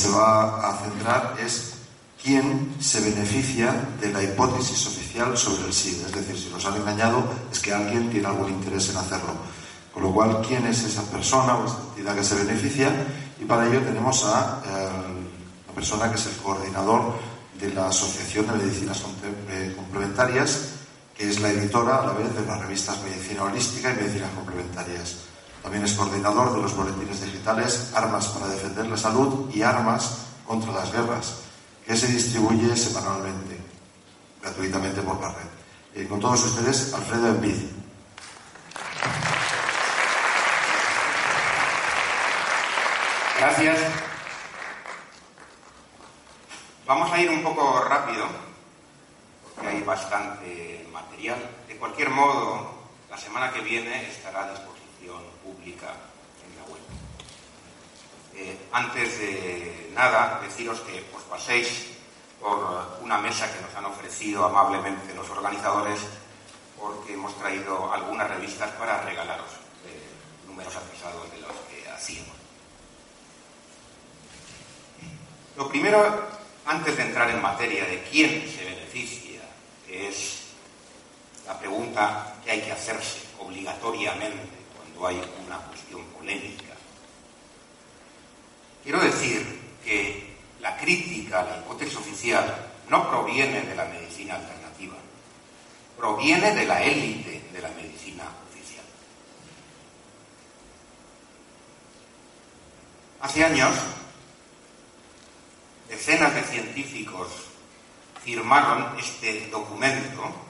Se va a centrar es quién se beneficia de la hipótesis oficial sobre el SIDA. Es decir, si nos han engañado es que alguien tiene algún interés en hacerlo. Con lo cual, ¿quién es esa persona o esa entidad que se beneficia? Y para ello tenemos a eh, la persona que es el coordinador de la Asociación de Medicinas eh, Complementarias, que es la editora a la vez de las revistas Medicina Holística y Medicinas Complementarias. También es coordinador de los boletines digitales Armas para defender la salud y Armas contra las guerras, que se distribuye semanalmente, gratuitamente por la red. Eh, con todos ustedes, Alfredo Envid. Gracias. Vamos a ir un poco rápido, porque hay bastante material. De cualquier modo, la semana que viene estará a pública en la web. Eh, antes de nada, deciros que os paséis por una mesa que nos han ofrecido amablemente los organizadores, porque hemos traído algunas revistas para regalaros, de números atrasados de los que hacíamos. Lo primero, antes de entrar en materia de quién se beneficia, es la pregunta que hay que hacerse obligatoriamente hay una cuestión polémica, quiero decir que la crítica a la hipótesis oficial no proviene de la medicina alternativa, proviene de la élite de la medicina oficial. Hace años, decenas de científicos firmaron este documento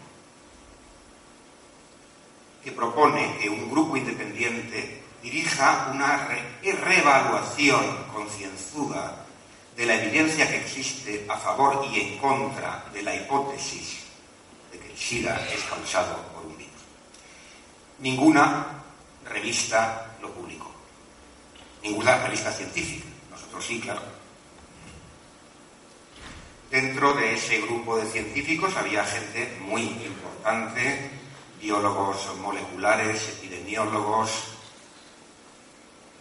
que propone que un grupo independiente dirija una re reevaluación concienzuda de la evidencia que existe a favor y en contra de la hipótesis de que el SIDA es causado por un virus. Ninguna revista lo publicó, ninguna revista científica, nosotros sí, claro. Dentro de ese grupo de científicos había gente muy importante, biólogos moleculares, epidemiólogos,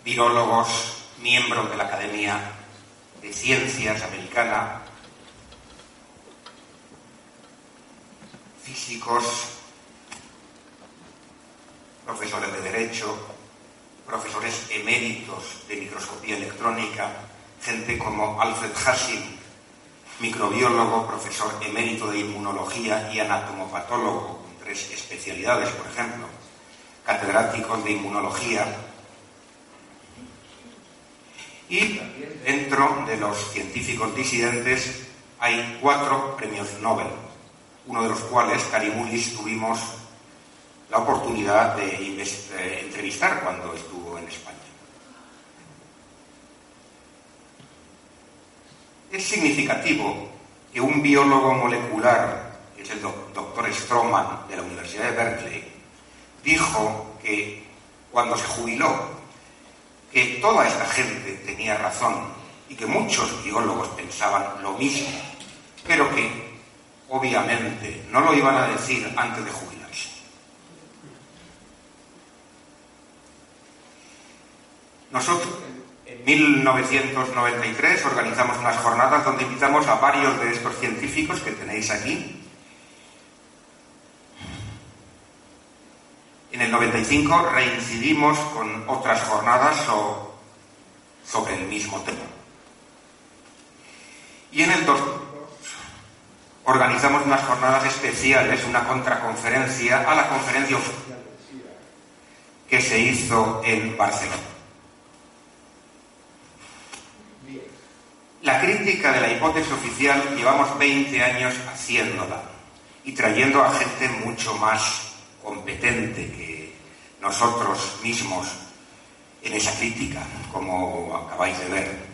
virólogos, miembros de la Academia de Ciencias Americana, físicos, profesores de Derecho, profesores eméritos de microscopía electrónica, gente como Alfred Hassim, microbiólogo, profesor emérito de inmunología y anatomopatólogo, especialidades, por ejemplo, catedráticos de inmunología. Y dentro de los científicos disidentes hay cuatro premios Nobel, uno de los cuales, Karimulis, tuvimos la oportunidad de entrevistar cuando estuvo en España. Es significativo que un biólogo molecular, es el doctor Stroman de la Universidad de Berkeley, dijo que cuando se jubiló, que toda esta gente tenía razón y que muchos biólogos pensaban lo mismo, pero que obviamente no lo iban a decir antes de jubilarse. Nosotros, en 1993, organizamos unas jornadas donde invitamos a varios de estos científicos que tenéis aquí. En el 95 reincidimos con otras jornadas sobre el mismo tema. Y en el 2000 organizamos unas jornadas especiales, una contraconferencia a la conferencia que se hizo en Barcelona. La crítica de la hipótesis oficial llevamos 20 años haciéndola y trayendo a gente mucho más competente que nosotros mismos en esa crítica, como acabáis de ver.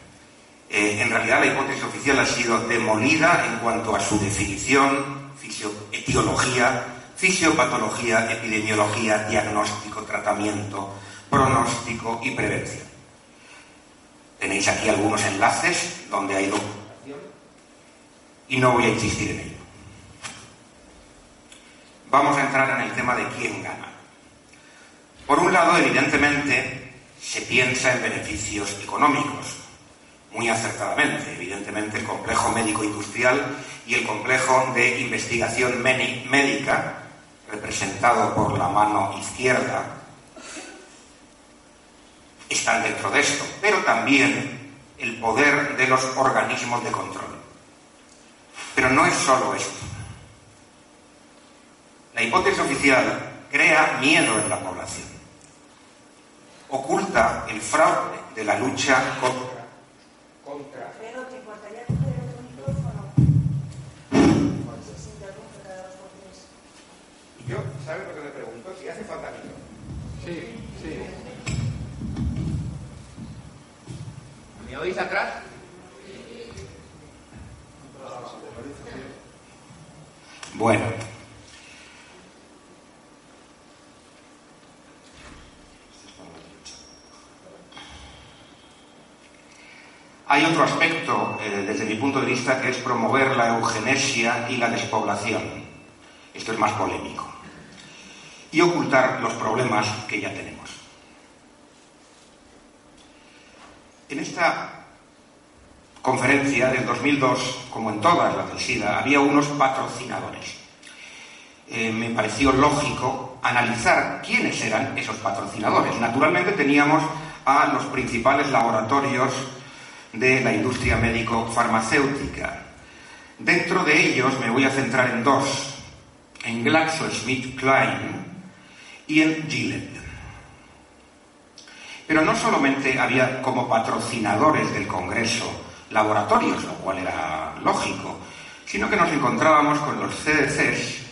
Eh, en realidad la hipótesis oficial ha sido demolida en cuanto a su definición, etiología, fisiopatología, epidemiología, diagnóstico, tratamiento, pronóstico y prevención. Tenéis aquí algunos enlaces donde hay documentación y no voy a insistir en ello. Vamos a entrar en el tema de quién gana. Por un lado, evidentemente, se piensa en beneficios económicos, muy acertadamente. Evidentemente, el complejo médico-industrial y el complejo de investigación médica, representado por la mano izquierda, están dentro de esto, pero también el poder de los organismos de control. Pero no es solo esto. La hipótesis oficial crea miedo en la población, oculta el fraude de la lucha contra contra. Pero te importaría coger el micrófono. Se interrumpe cada dos por tres. Y yo, ¿sabes lo que me pregunto? Si hace falta micrófono. Sí, sí. ¿Me oís atrás? Bueno. Hay otro aspecto, eh, desde mi punto de vista, que es promover la eugenesia y la despoblación. Esto es más polémico. Y ocultar los problemas que ya tenemos. En esta conferencia del 2002, como en todas las del SIDA, había unos patrocinadores. Eh, me pareció lógico analizar quiénes eran esos patrocinadores. Naturalmente teníamos a los principales laboratorios de la industria médico-farmacéutica. Dentro de ellos me voy a centrar en dos, en GlaxoSmithKline y en Gillette. Pero no solamente había como patrocinadores del Congreso laboratorios, lo cual era lógico, sino que nos encontrábamos con los CDCs,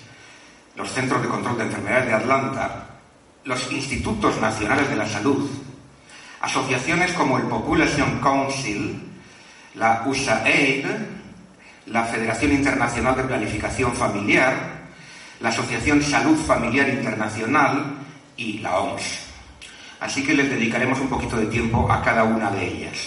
los Centros de Control de Enfermedades de Atlanta, los Institutos Nacionales de la Salud, Asociaciones como el Population Council, la USAID, la Federación Internacional de Planificación Familiar, la Asociación Salud Familiar Internacional y la OMS. Así que les dedicaremos un poquito de tiempo a cada una de ellas.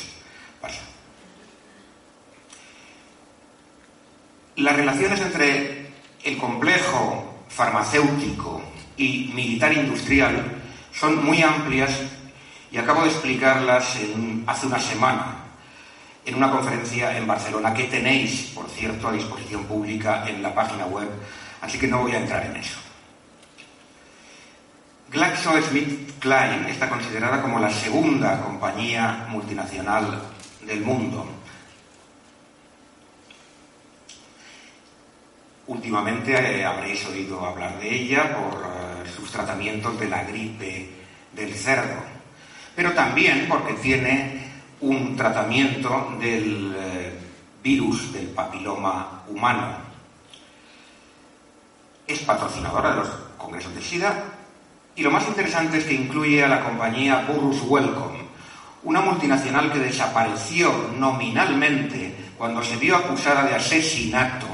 Las relaciones entre el complejo farmacéutico y militar industrial son muy amplias y acabo de explicarlas hace una semana en una conferencia en Barcelona que tenéis, por cierto, a disposición pública en la página web, así que no voy a entrar en eso. GlaxoSmithKline está considerada como la segunda compañía multinacional del mundo. Últimamente eh, habréis oído hablar de ella por eh, sus tratamientos de la gripe del cerdo pero también porque tiene un tratamiento del eh, virus del papiloma humano. Es patrocinadora de los congresos de SIDA y lo más interesante es que incluye a la compañía Burrus Welcome, una multinacional que desapareció nominalmente cuando se vio acusada de asesinato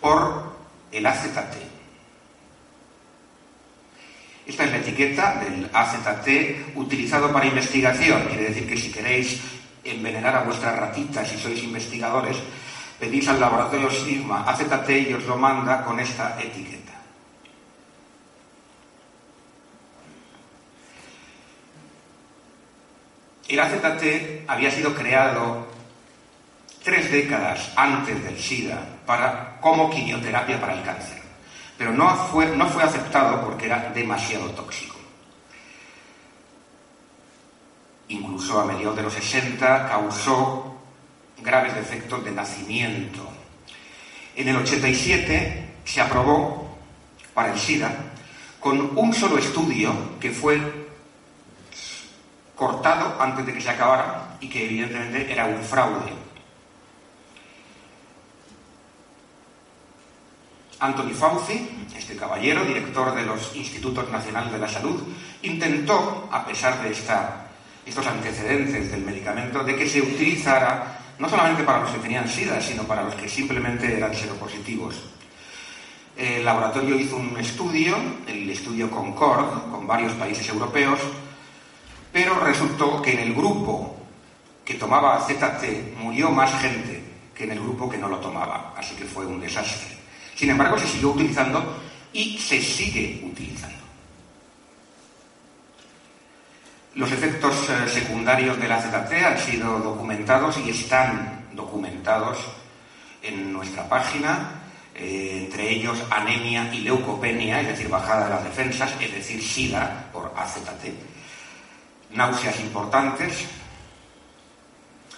por el AZT. Esta es la etiqueta del AZT utilizado para investigación. Quiere decir que si queréis envenenar a vuestras ratitas si sois investigadores, pedís al laboratorio Sigma AZT y os lo manda con esta etiqueta. El AZT había sido creado tres décadas antes del SIDA para, como quimioterapia para el cáncer, pero no fue, aceptado porque era demasiado tóxico. Incluso a mediados de los 60 causó graves defectos de nacimiento. En el 87 se aprobó para el SIDA con un solo estudio que fue cortado antes de que se acabara y que evidentemente era un fraude. Anthony Fauci, este caballero, director de los Institutos Nacionales de la Salud, intentó, a pesar de estos antecedentes del medicamento, de que se utilizara no solamente para los que tenían SIDA, sino para los que simplemente eran seropositivos. El laboratorio hizo un estudio, el estudio Concord, con varios países europeos, pero resultó que en el grupo que tomaba ZT murió más gente que en el grupo que no lo tomaba, así que fue un desastre. Sin embargo, se siguió utilizando y se sigue utilizando. Los efectos eh, secundarios de la ZT han sido documentados y están documentados en nuestra página, eh, entre ellos anemia y leucopenia, es decir, bajada de las defensas, es decir, SIDA por AZT náuseas importantes,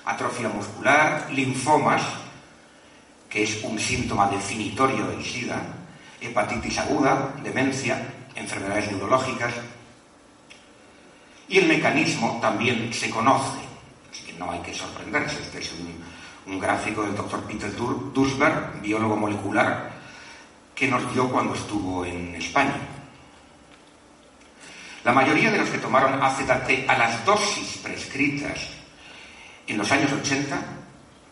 atrofia muscular, linfomas, es un síntoma definitorio del SIDA, hepatitis aguda, demencia, enfermedades neurológicas. Y el mecanismo también se conoce, así que no hay que sorprenderse. Este es un, gráfico del doctor Peter Dursberg, biólogo molecular, que nos dio cuando estuvo en España. La mayoría de los que tomaron AZT a las dosis prescritas en los años 80,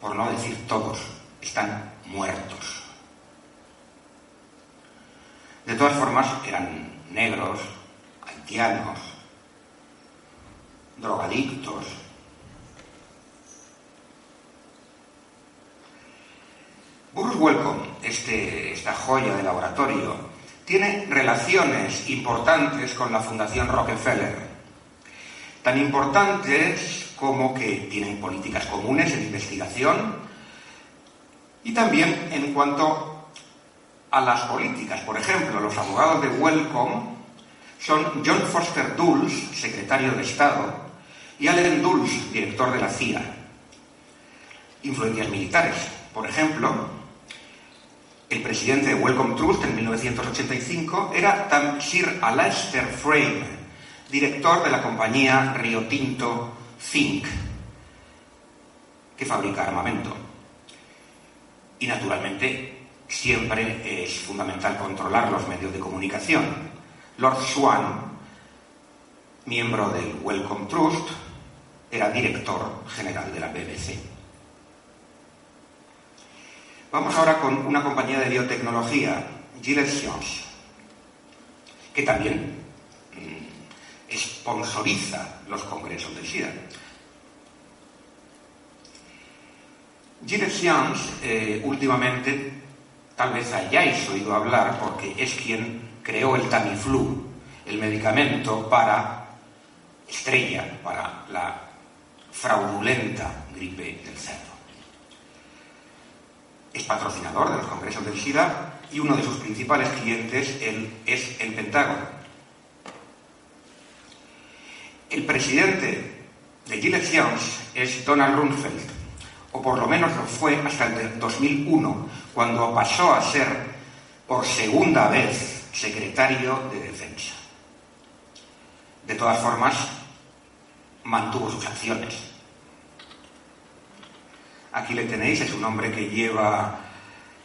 por no decir todos, están muertos. De todas formas, eran negros, haitianos, drogadictos. Bruce Welcome, este, esta joya de laboratorio, tiene relaciones importantes con la Fundación Rockefeller, tan importantes como que tienen políticas comunes en investigación y también en cuanto a las políticas. Por ejemplo, los abogados de Wellcome son John Foster Dulles, secretario de Estado, y Allen Dulles, director de la CIA. Influencias militares. Por ejemplo, el presidente de Welcome Trust en 1985 era Sir Alastair Frame, director de la compañía Rio Tinto Think, que fabrica armamento. Y naturalmente siempre es fundamental controlar los medios de comunicación. Lord Swan, miembro del Welcome Trust, era director general de la BBC. Vamos ahora con una compañía de biotecnología, Gilles Science, que también mm, sponsoriza los congresos del SIDA. Gilles Science, eh, últimamente, tal vez hayáis oído hablar, porque es quien creó el Tamiflu, el medicamento para estrella, para la fraudulenta gripe del cerdo es patrocinador de los congresos del SIDA y uno de sus principales clientes es el Pentágono. El presidente de Gilead Science es Donald Rumsfeld, o por lo menos lo fue hasta el 2001, cuando pasó a ser por segunda vez secretario de Defensa. De todas formas, mantuvo sus acciones Aquí le tenéis, es un hombre que lleva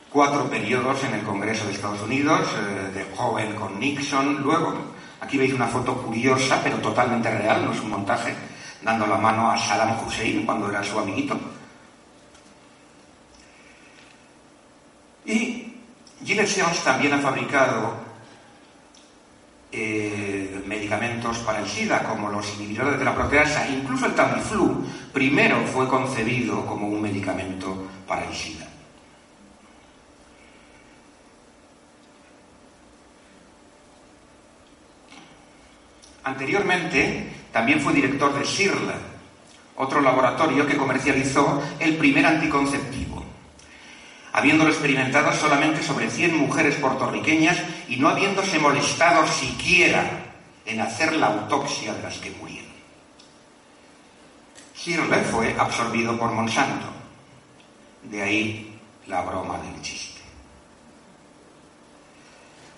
cuatro periodos en el Congreso de Estados Unidos, eh, de joven con Nixon. Luego, aquí veis una foto curiosa, pero totalmente real, no es un montaje, dando la mano a Saddam Hussein cuando era su amiguito. Y Gilles Jones también ha fabricado eh, medicamentos para el SIDA, como los inhibidores de la proteasa, incluso el Tamiflu, primero fue concebido como un medicamento para el SIDA. Anteriormente también fue director de SIRL, otro laboratorio que comercializó el primer anticonceptivo, habiéndolo experimentado solamente sobre 100 mujeres puertorriqueñas y no habiéndose molestado siquiera en hacer la autopsia de las que murieron. Shirley fue absorbido por Monsanto. De ahí la broma del chiste.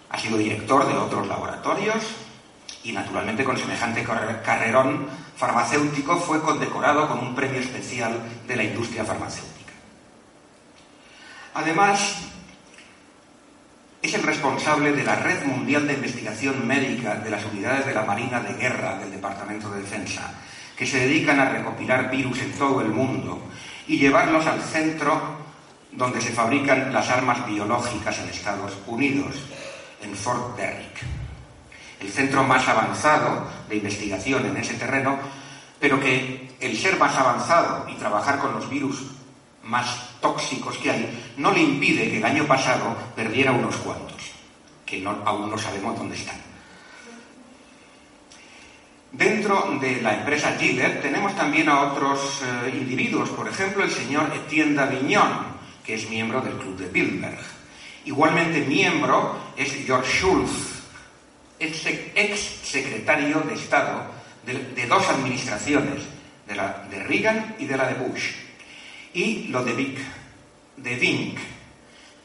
Ha sido director de otros laboratorios y naturalmente con semejante carrerón farmacéutico fue condecorado con un premio especial de la industria farmacéutica. Además, es el responsable de la Red Mundial de Investigación Médica de las Unidades de la Marina de Guerra del Departamento de Defensa, que se dedican a recopilar virus en todo el mundo y llevarlos al centro donde se fabrican las armas biológicas en Estados Unidos, en Fort Derrick. El centro más avanzado de investigación en ese terreno, pero que el ser más avanzado y trabajar con los virus más tóxicos que hay, no le impide que el año pasado perdiera unos cuantos, que aún no sabemos dónde están. Dentro de la empresa Gillette tenemos también a otros eh, individuos, por ejemplo el señor Etienne Davignon, que es miembro del Club de Bilderberg. Igualmente miembro es George Schulz, ex, secretario de Estado de, dos administraciones, de la de Reagan y de la de Bush y lo de Vic, de Vink,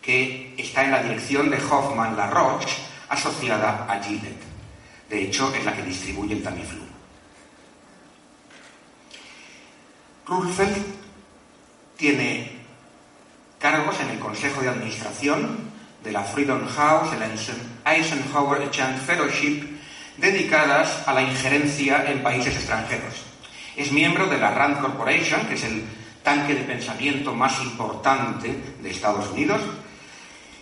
que está en la dirección de Hoffman La Roche, asociada a Gillette. De hecho, es la que distribuye el Tamiflu. Rulfeld tiene cargos en el Consejo de Administración de la Freedom House, el Eisenhower Chant Fellowship, dedicadas a la injerencia en países extranjeros. Es miembro de la Rand Corporation, que es el tanque de pensamiento más importante de Estados Unidos,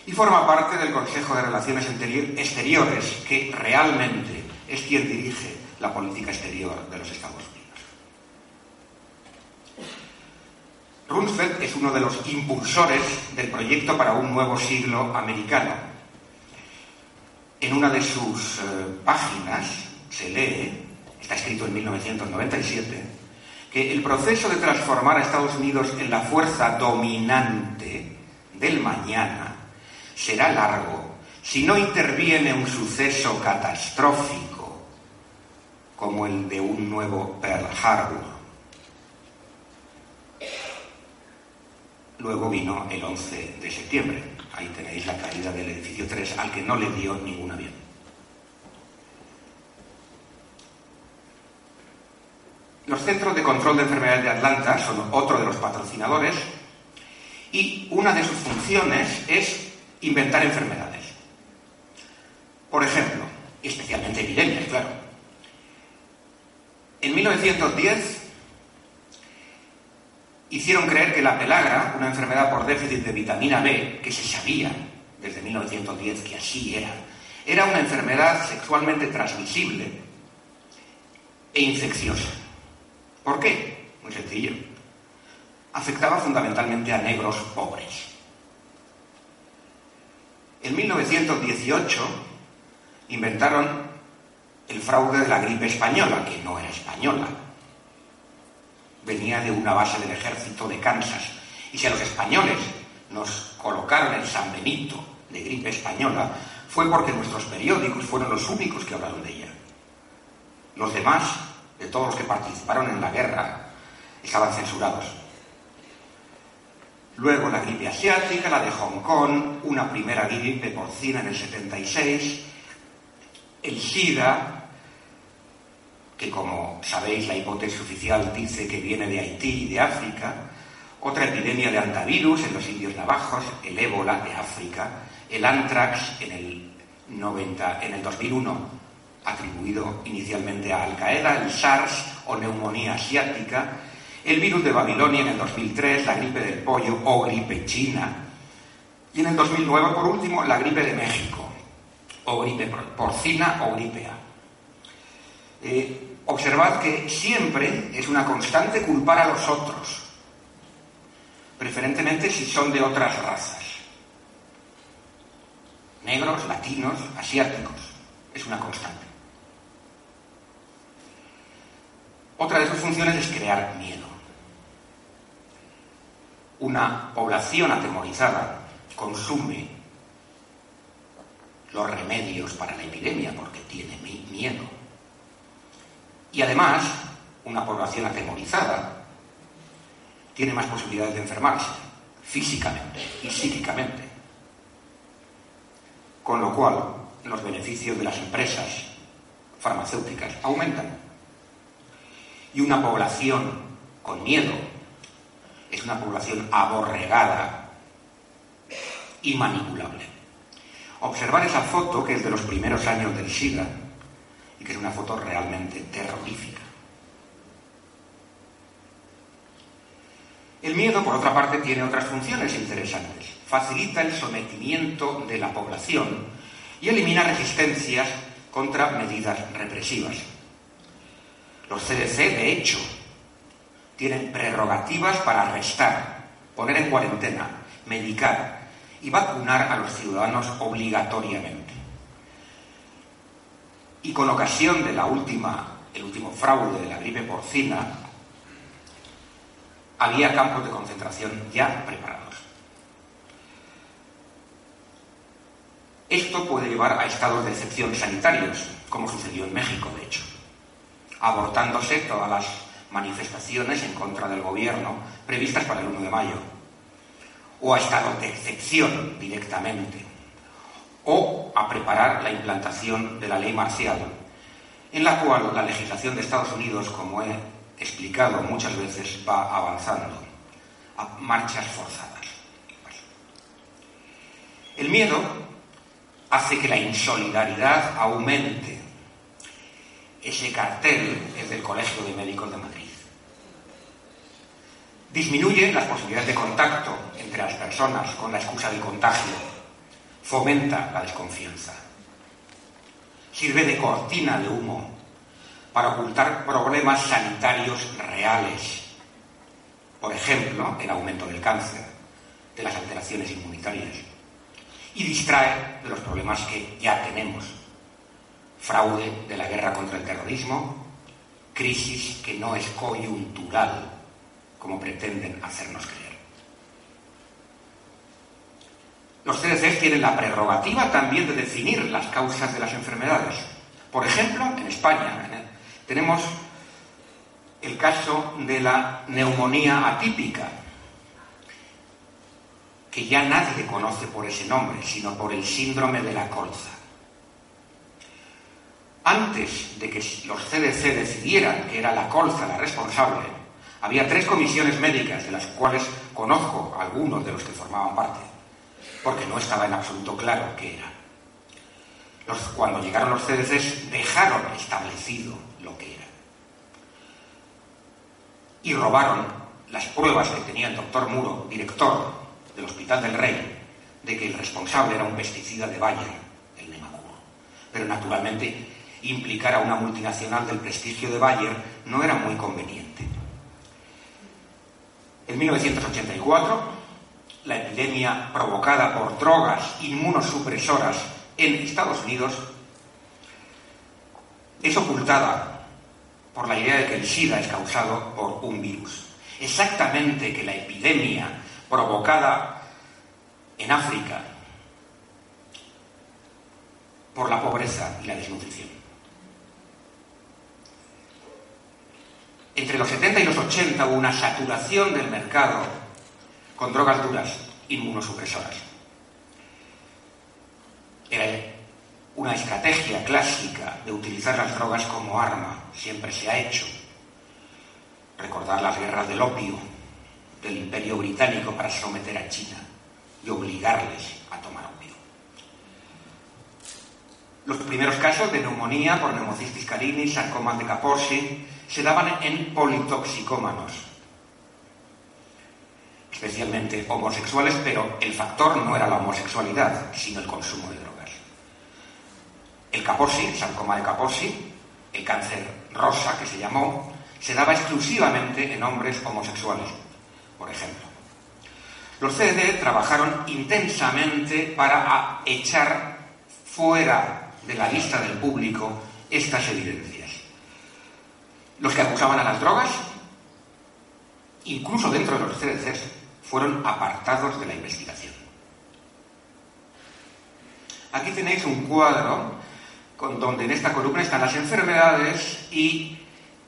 y forma parte del Consejo de Relaciones Exteriores, que realmente es quien dirige la política exterior de los Estados Unidos. Rumsfeld es uno de los impulsores del proyecto para un nuevo siglo americano. En una de sus eh, páginas se lee, está escrito en 1997, que el proceso de transformar a Estados Unidos en la fuerza dominante del mañana será largo si no interviene un suceso catastrófico como el de un nuevo Pearl Harbor. Luego vino el 11 de septiembre. Ahí tenéis la caída del edificio 3 al que no le dio ningún avión. Los Centros de Control de Enfermedades de Atlanta son otro de los patrocinadores y una de sus funciones es inventar enfermedades. Por ejemplo, especialmente epidemias, claro. En 1910 hicieron creer que la pelagra, una enfermedad por déficit de vitamina B, que se sabía desde 1910 que así era, era una enfermedad sexualmente transmisible e infecciosa. ¿Por qué? Muy sencillo. Afectaba fundamentalmente a negros pobres. En 1918 inventaron el fraude de la gripe española, que no era española. Venía de una base del ejército de Kansas. Y si a los españoles nos colocaron el San Benito de gripe española, fue porque nuestros periódicos fueron los únicos que hablaron de ella. Los demás de todos los que participaron en la guerra estaban censurados. Luego la gripe asiática, la de Hong Kong, una primera gripe porcina en el 76, el SIDA, que como sabéis la hipótesis oficial dice que viene de Haití y de África, otra epidemia de antivirus en los indios navajos, el ébola de África, el anthrax en el, 90, en el 2001 atribuido inicialmente a Al-Qaeda, el SARS o neumonía asiática, el virus de Babilonia en el 2003, la gripe del pollo o gripe china, y en el 2009, por último, la gripe de México, o gripe porcina o gripe A. Eh, observad que siempre es una constante culpar a los otros, preferentemente si son de otras razas, negros, latinos, asiáticos, es una constante. Otra de sus funciones es crear miedo. Una población atemorizada consume los remedios para la epidemia porque tiene miedo. Y además, una población atemorizada tiene más posibilidades de enfermarse físicamente y psíquicamente. Con lo cual, los beneficios de las empresas farmacéuticas aumentan. Y una población con miedo es una población aborregada y manipulable. Observar esa foto, que es de los primeros años del SIDA, y que es una foto realmente terrorífica. El miedo, por otra parte, tiene otras funciones interesantes. Facilita el sometimiento de la población y elimina resistencias contra medidas represivas. Los CDC, de hecho, tienen prerrogativas para arrestar, poner en cuarentena, medicar y vacunar a los ciudadanos obligatoriamente. Y con ocasión de último fraude de la gripe porcina, había campos de concentración ya preparados. Esto puede llevar a estados de excepción sanitarios, como sucedió en México, de hecho, abortándose todas las manifestaciones en contra del gobierno previstas para el 1 de mayo, o a estados de excepción directamente, o a preparar la implantación de la ley marcial, en la cual la legislación de Estados Unidos, como he explicado muchas veces, va avanzando a marchas forzadas. El miedo hace que la insolidaridad aumente. Ese cartel es del Colegio de Médicos de Madrid. Disminuye las posibilidades de contacto entre las personas con la excusa del contagio. Fomenta la desconfianza. Sirve de cortina de humo para ocultar problemas sanitarios reales. Por ejemplo, el aumento del cáncer, de las alteraciones inmunitarias. Y distrae de los problemas que ya tenemos. Fraude de la guerra contra el terrorismo, crisis que no es coyuntural, como pretenden hacernos creer. Los CDC tienen la prerrogativa también de definir las causas de las enfermedades. Por ejemplo, en España, en tenemos el caso de la neumonía atípica, que ya nadie conoce por ese nombre, sino por el síndrome de la colza. Antes de que los CDC decidieran que era la colza la responsable, había tres comisiones médicas, de las cuales conozco algunos de los que formaban parte, porque no estaba en absoluto claro qué era. cuando llegaron los CDC dejaron establecido lo que era. Y robaron las pruebas que tenía el doctor Muro, director del Hospital del Rey, de que el responsable era un pesticida de Bayer, el Nemacuro. Pero naturalmente implicar a una multinacional del prestigio de Bayer no era muy conveniente. En 1984, la epidemia provocada por drogas inmunosupresoras en Estados Unidos es ocultada por la idea de que el SIDA es causado por un virus. Exactamente que la epidemia provocada en África por la pobreza y la desnutrición. Entre los 70 y los 80 hubo una saturación del mercado con drogas duras inmunosupresoras. Era una estrategia clásica de utilizar las drogas como arma, siempre se ha hecho. Recordar las guerras del opio del imperio británico para someter a China y obligarles a tomar opio. Los primeros casos de neumonía por neumocistis carini, sarcomas de Kaposi, se daban en politoxicómanos, especialmente homosexuales, pero el factor no era la homosexualidad, sino el consumo de drogas. El Kaposi, el sarcoma de Kaposi, el cáncer rosa que se llamó, se daba exclusivamente en hombres homosexuales, por ejemplo. Los CDD trabajaron intensamente para echar fuera de la vista del público estas evidencias. Los que acusaban a las drogas, incluso dentro de los CDCs, fueron apartados de la investigación. Aquí tenéis un cuadro con, donde en esta columna están las enfermedades y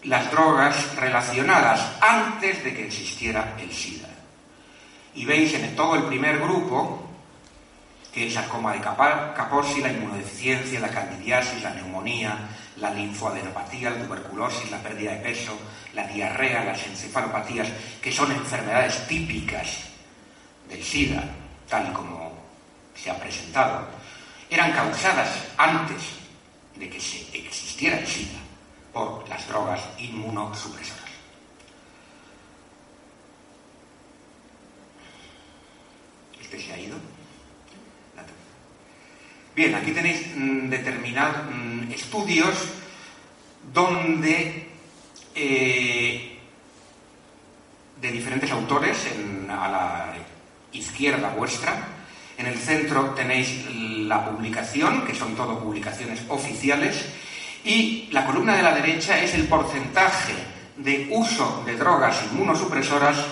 las drogas relacionadas antes de que existiera el SIDA. Y veis en todo el primer grupo que es la coma de Kaposi, la inmunodeficiencia, la candidiasis, la neumonía, la linfoadenopatía, la tuberculosis, la pérdida de peso, la diarrea, las encefalopatías, que son enfermedades típicas del SIDA, tal y como se ha presentado, eran causadas antes de que se existiera el SIDA por las drogas inmunosupresoras. Este se ha ido. Bien, aquí tenéis mm, determinados mm, estudios donde eh, de diferentes autores a la izquierda vuestra. En el centro tenéis la publicación, que son todo publicaciones oficiales, y la columna de la derecha es el porcentaje de uso de drogas inmunosupresoras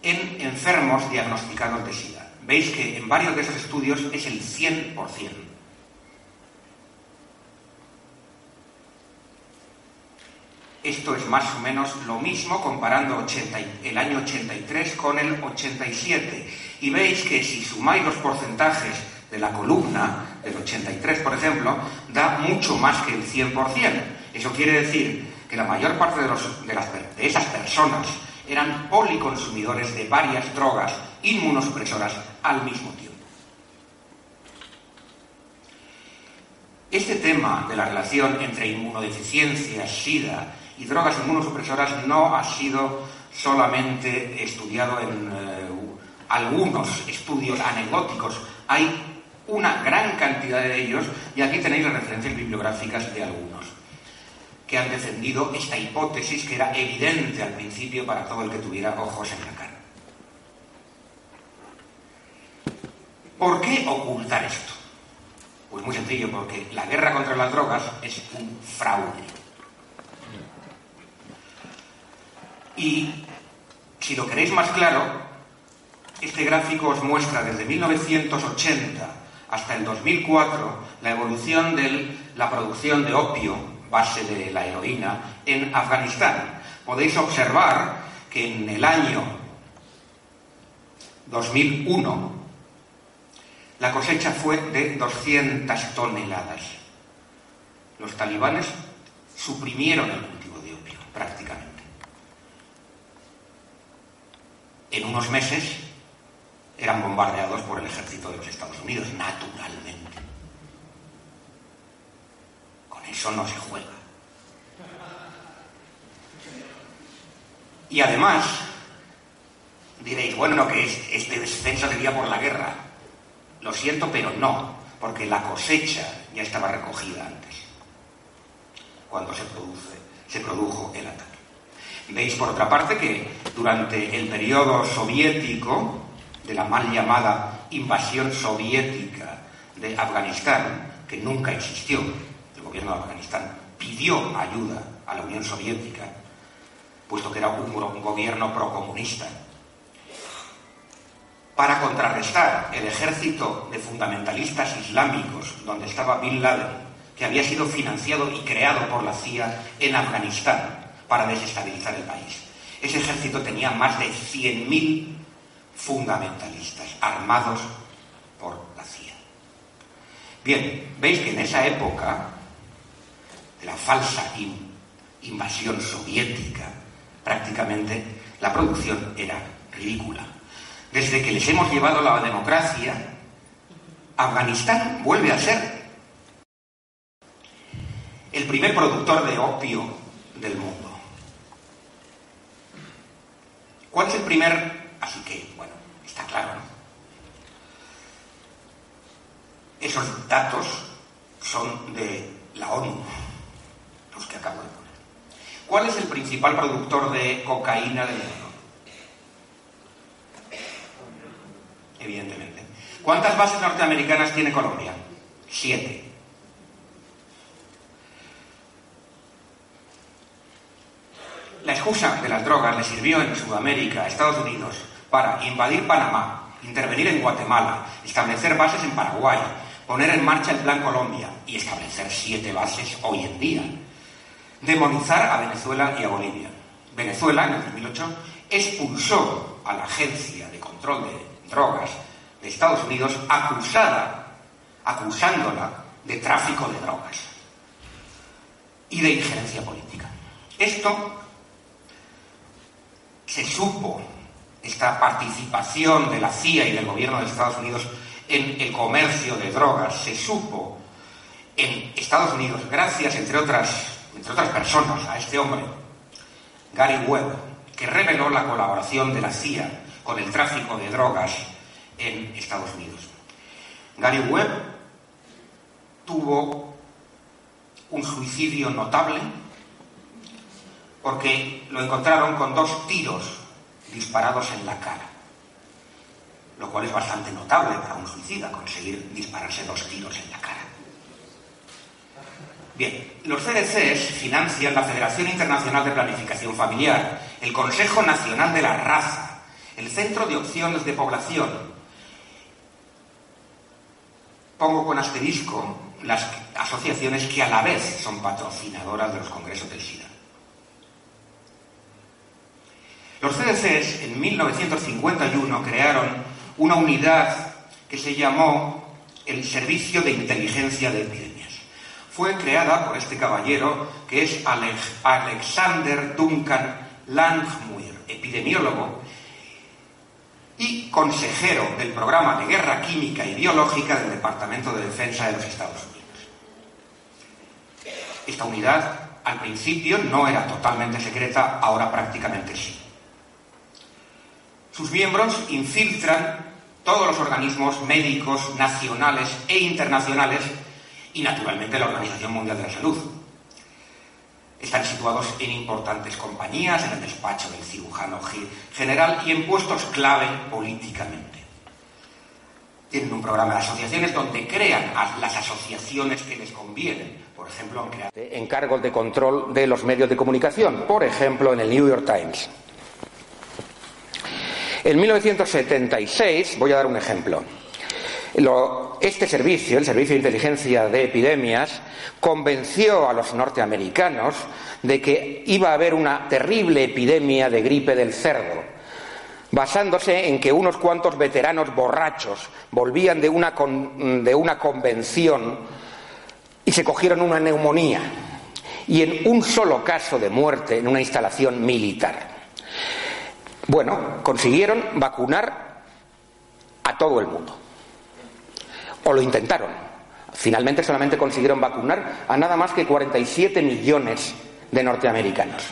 en enfermos diagnosticados de SIDA veis que en varios de esos estudios es el 100%. Esto es más o menos lo mismo comparando el año 83 con el 87. Y veis que si sumáis los porcentajes de la columna, del 83 por ejemplo, da mucho más que el 100%. Eso quiere decir que la mayor parte de, de esas personas eran policonsumidores de varias drogas inmunosupresoras al mismo tiempo. Este tema de la relación entre inmunodeficiencia, SIDA y drogas inmunosupresoras no ha sido solamente estudiado en eh, algunos estudios anecdóticos. Hay una gran cantidad de ellos y aquí tenéis las referencias bibliográficas de algunos que han defendido esta hipótesis que era evidente al principio para todo el que tuviera ojos en la cara. ¿Por qué ocultar esto? Pues muy sencillo, porque la guerra contra las drogas es un fraude. Y si lo queréis más claro, este gráfico os muestra desde 1980 hasta el 2004 la evolución de la producción de opio, base de la heroína, en Afganistán. Podéis observar que en el año 2001 la cosecha fue de 200 toneladas. Los talibanes suprimieron el cultivo de opio, prácticamente. En unos meses eran bombardeados por el ejército de los Estados Unidos, naturalmente. Con eso no se juega. Y además, diréis, bueno, que este descenso sería por la guerra. Lo siento, pero no, porque la cosecha ya estaba recogida antes, cuando se, produce, se produjo el ataque. Veis, por otra parte, que durante el periodo soviético, de la mal llamada invasión soviética de Afganistán, que nunca existió, el gobierno de Afganistán pidió ayuda a la Unión Soviética, puesto que era un, un gobierno procomunista para contrarrestar el ejército de fundamentalistas islámicos donde estaba Bin Laden, que había sido financiado y creado por la CIA en Afganistán para desestabilizar el país. Ese ejército tenía más de 100.000 fundamentalistas armados por la CIA. Bien, veis que en esa época de la falsa invasión soviética, prácticamente la producción era ridícula desde que les hemos llevado la democracia, Afganistán vuelve a ser el primer productor de opio del mundo. ¿Cuál es el primer? Así que, bueno, está claro, ¿no? Esos datos son de la ONU, los que acabo de poner. ¿Cuál es el principal productor de cocaína del mundo? Evidentemente. ¿Cuántas bases norteamericanas tiene Colombia? Siete. la excusa de las drogas le sirvió en Sudamérica, Estados Unidos, para invadir Panamá, intervenir en Guatemala, establecer bases en Paraguay, poner en marcha el Plan Colombia y establecer siete bases hoy en día. Demonizar a Venezuela y a Bolivia. Venezuela, en el 2008, expulsó a la Agencia de Control de Drogas de Estados Unidos acusada, acusándola de tráfico de drogas y de injerencia política. Esto se supo, esta participación de la CIA y del gobierno de Estados Unidos en el comercio de drogas, se supo en Estados Unidos gracias, entre otras, entre otras personas, a este hombre, Gary Webb, que reveló la colaboración de la CIA con el tráfico de drogas en Estados Unidos. Gary Webb tuvo un suicidio notable porque lo encontraron con dos tiros disparados en la cara, lo cual es bastante notable para un suicida, conseguir dispararse dos tiros en la cara. Bien, los CDCs financian la Federación Internacional de Planificación Familiar, el Consejo Nacional de la Raza, el Centro de Opciones de Población. Pongo con asterisco las asociaciones que a la vez son patrocinadoras de los congresos del SIDA. Los CDCs en 1951 crearon una unidad que se llamó el Servicio de Inteligencia de Epidemias. Fue creada por este caballero que es Alexander Duncan Langmuir, epidemiólogo y consejero del programa de guerra química y biológica del Departamento de Defensa de los Estados Unidos. Esta unidad al principio no era totalmente secreta, ahora prácticamente sí. Sus miembros infiltran todos los organismos médicos nacionales e internacionales y, naturalmente, la Organización Mundial de la Salud. Están situados en importantes compañías, en el despacho del cirujano general y en puestos clave políticamente. Tienen un programa de asociaciones donde crean las asociaciones que les convienen. Por ejemplo, han creado encargos de control de los medios de comunicación, por ejemplo, en el New York Times. En 1976, voy a dar un ejemplo, este servicio, el Servicio de Inteligencia de Epidemias, convenció a los norteamericanos de que iba a haber una terrible epidemia de gripe del cerdo, basándose en que unos cuantos veteranos borrachos volvían de una, de una convención y se cogieron una neumonía, y en un solo caso de muerte en una instalación militar. Bueno, consiguieron vacunar a todo el mundo. O lo intentaron. Finalmente solamente consiguieron vacunar a nada más que 47 millones de norteamericanos.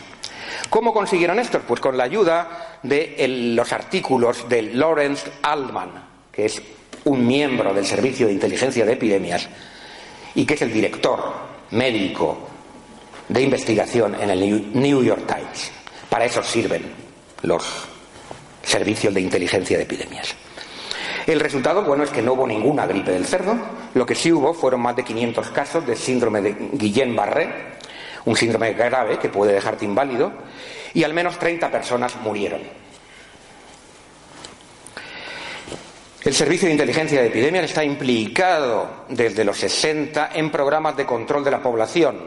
¿Cómo consiguieron esto? Pues con la ayuda de los artículos de Lawrence Altman, que es un miembro del Servicio de Inteligencia de Epidemias y que es el director médico de investigación en el New York Times. Para eso sirven los servicios de inteligencia de epidemias. El resultado, bueno, es que no hubo ninguna gripe del cerdo. Lo que sí hubo fueron más de 500 casos de síndrome de Guillain-Barré, un síndrome grave que puede dejarte inválido, y al menos 30 personas murieron. El Servicio de Inteligencia de Epidemias está implicado desde los 60 en programas de control de la población,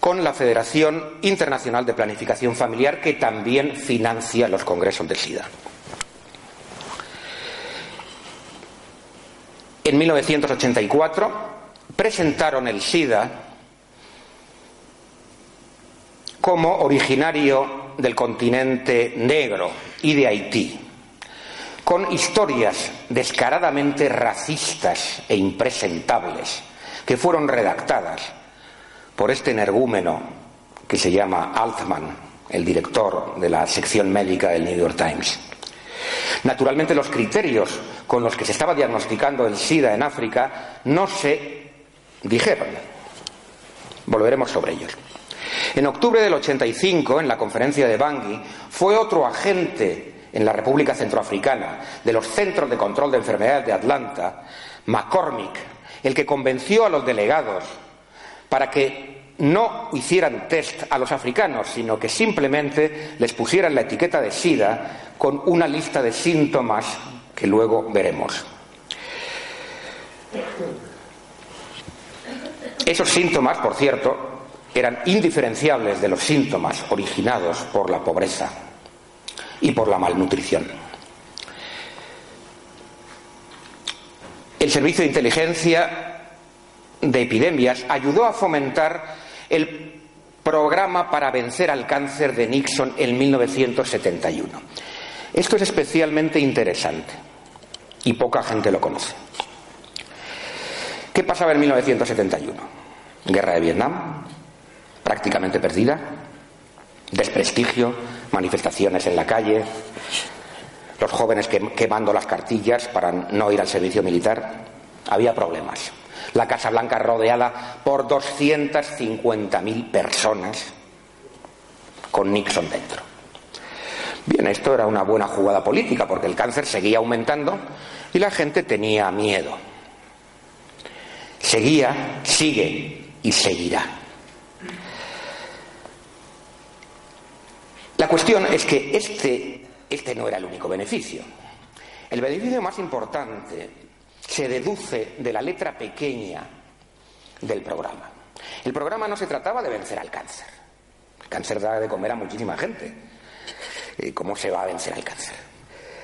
con la Federación Internacional de Planificación Familiar, que también financia los congresos de SIDA. En 1984 presentaron el SIDA como originario del continente negro y de Haití, con historias descaradamente racistas e impresentables que fueron redactadas por este energúmeno que se llama Altman, el director de la sección médica del New York Times. Naturalmente los criterios con los que se estaba diagnosticando el SIDA en África no se dijeron. Volveremos sobre ellos. En octubre del 85, en la conferencia de Bangui, fue otro agente en la República Centroafricana de los Centros de Control de Enfermedades de Atlanta, McCormick, el que convenció a los delegados para que no hicieran test a los africanos, sino que simplemente les pusieran la etiqueta de SIDA con una lista de síntomas que luego veremos. Esos síntomas, por cierto, eran indiferenciables de los síntomas originados por la pobreza y por la malnutrición. El Servicio de Inteligencia de Epidemias ayudó a fomentar el programa para vencer al cáncer de Nixon en 1971. Esto es especialmente interesante y poca gente lo conoce. ¿Qué pasaba en 1971? Guerra de Vietnam, prácticamente perdida, desprestigio, manifestaciones en la calle, los jóvenes quemando las cartillas para no ir al servicio militar. Había problemas. La Casa Blanca rodeada por 250.000 personas con Nixon dentro. Bien, esto era una buena jugada política porque el cáncer seguía aumentando y la gente tenía miedo. Seguía, sigue y seguirá. La cuestión es que este, este no era el único beneficio. El beneficio más importante se deduce de la letra pequeña del programa. El programa no se trataba de vencer al cáncer. El cáncer da de comer a muchísima gente. ¿Cómo se va a vencer al cáncer?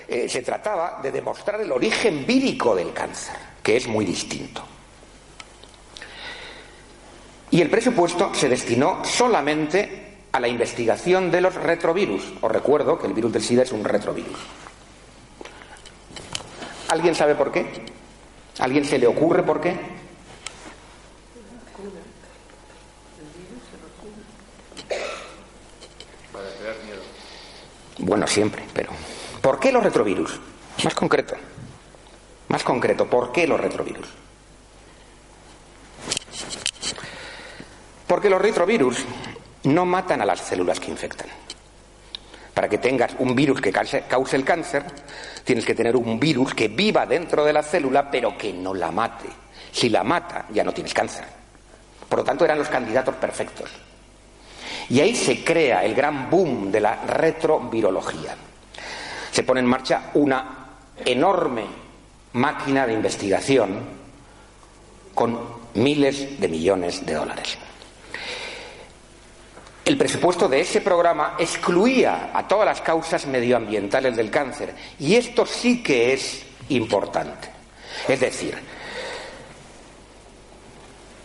Eh, se trataba de demostrar el origen vírico del cáncer, que es muy distinto. Y el presupuesto se destinó solamente a la investigación de los retrovirus. Os recuerdo que el virus del SIDA es un retrovirus. ¿Alguien sabe por qué? ¿Alguien se le ocurre por qué? Bueno, siempre, pero ¿por qué los retrovirus? Más concreto. Más concreto, ¿por qué los retrovirus? Porque los retrovirus no matan a las células que infectan. Para que tengas un virus que cause el cáncer, tienes que tener un virus que viva dentro de la célula, pero que no la mate. Si la mata, ya no tienes cáncer. Por lo tanto, eran los candidatos perfectos. Y ahí se crea el gran boom de la retrovirología. Se pone en marcha una enorme máquina de investigación con miles de millones de dólares. El presupuesto de ese programa excluía a todas las causas medioambientales del cáncer y esto sí que es importante. Es decir,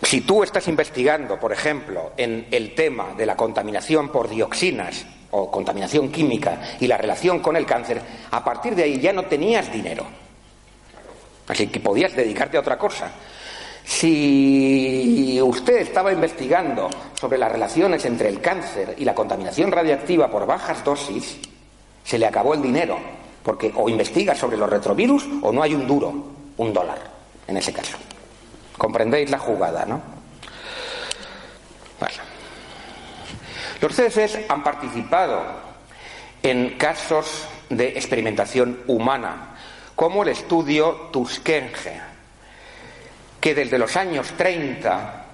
si tú estás investigando, por ejemplo, en el tema de la contaminación por dioxinas o contaminación química y la relación con el cáncer, a partir de ahí ya no tenías dinero. Así que podías dedicarte a otra cosa. Si usted estaba investigando sobre las relaciones entre el cáncer y la contaminación radiactiva por bajas dosis, se le acabó el dinero, porque o investiga sobre los retrovirus o no hay un duro, un dólar, en ese caso. Comprendéis la jugada, ¿no? Los CDCs han participado en casos de experimentación humana, como el estudio Tuskenge, que desde los años 30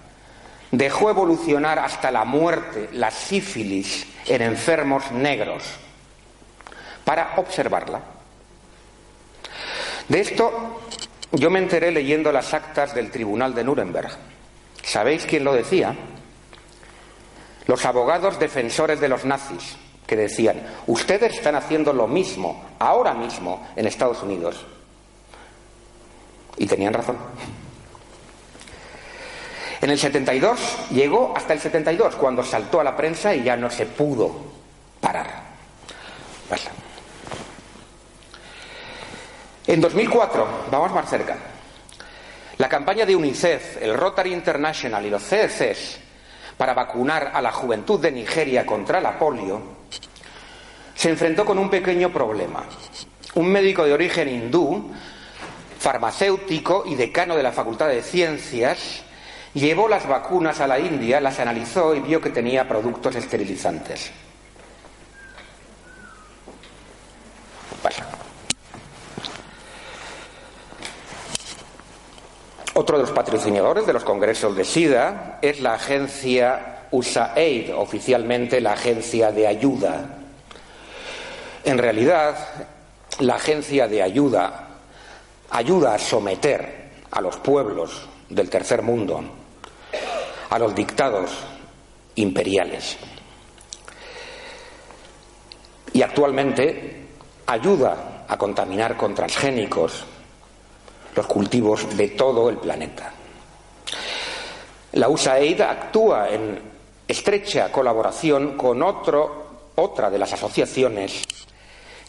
dejó evolucionar hasta la muerte la sífilis en enfermos negros para observarla. De esto yo me enteré leyendo las actas del Tribunal de Nuremberg. ¿Sabéis quién lo decía? Los abogados defensores de los nazis, que decían, ustedes están haciendo lo mismo ahora mismo en Estados Unidos. Y tenían razón. En el 72 llegó hasta el 72, cuando saltó a la prensa y ya no se pudo parar. En 2004, vamos más cerca, la campaña de UNICEF, el Rotary International y los CDCs para vacunar a la juventud de Nigeria contra la polio se enfrentó con un pequeño problema. Un médico de origen hindú, farmacéutico y decano de la Facultad de Ciencias, Llevó las vacunas a la India, las analizó y vio que tenía productos esterilizantes. Otro de los patrocinadores de los congresos de SIDA es la agencia USAID, oficialmente la agencia de ayuda. En realidad, la agencia de ayuda ayuda a someter a los pueblos del tercer mundo a los dictados imperiales. Y actualmente ayuda a contaminar con transgénicos los cultivos de todo el planeta. La USAID actúa en estrecha colaboración con otro, otra de las asociaciones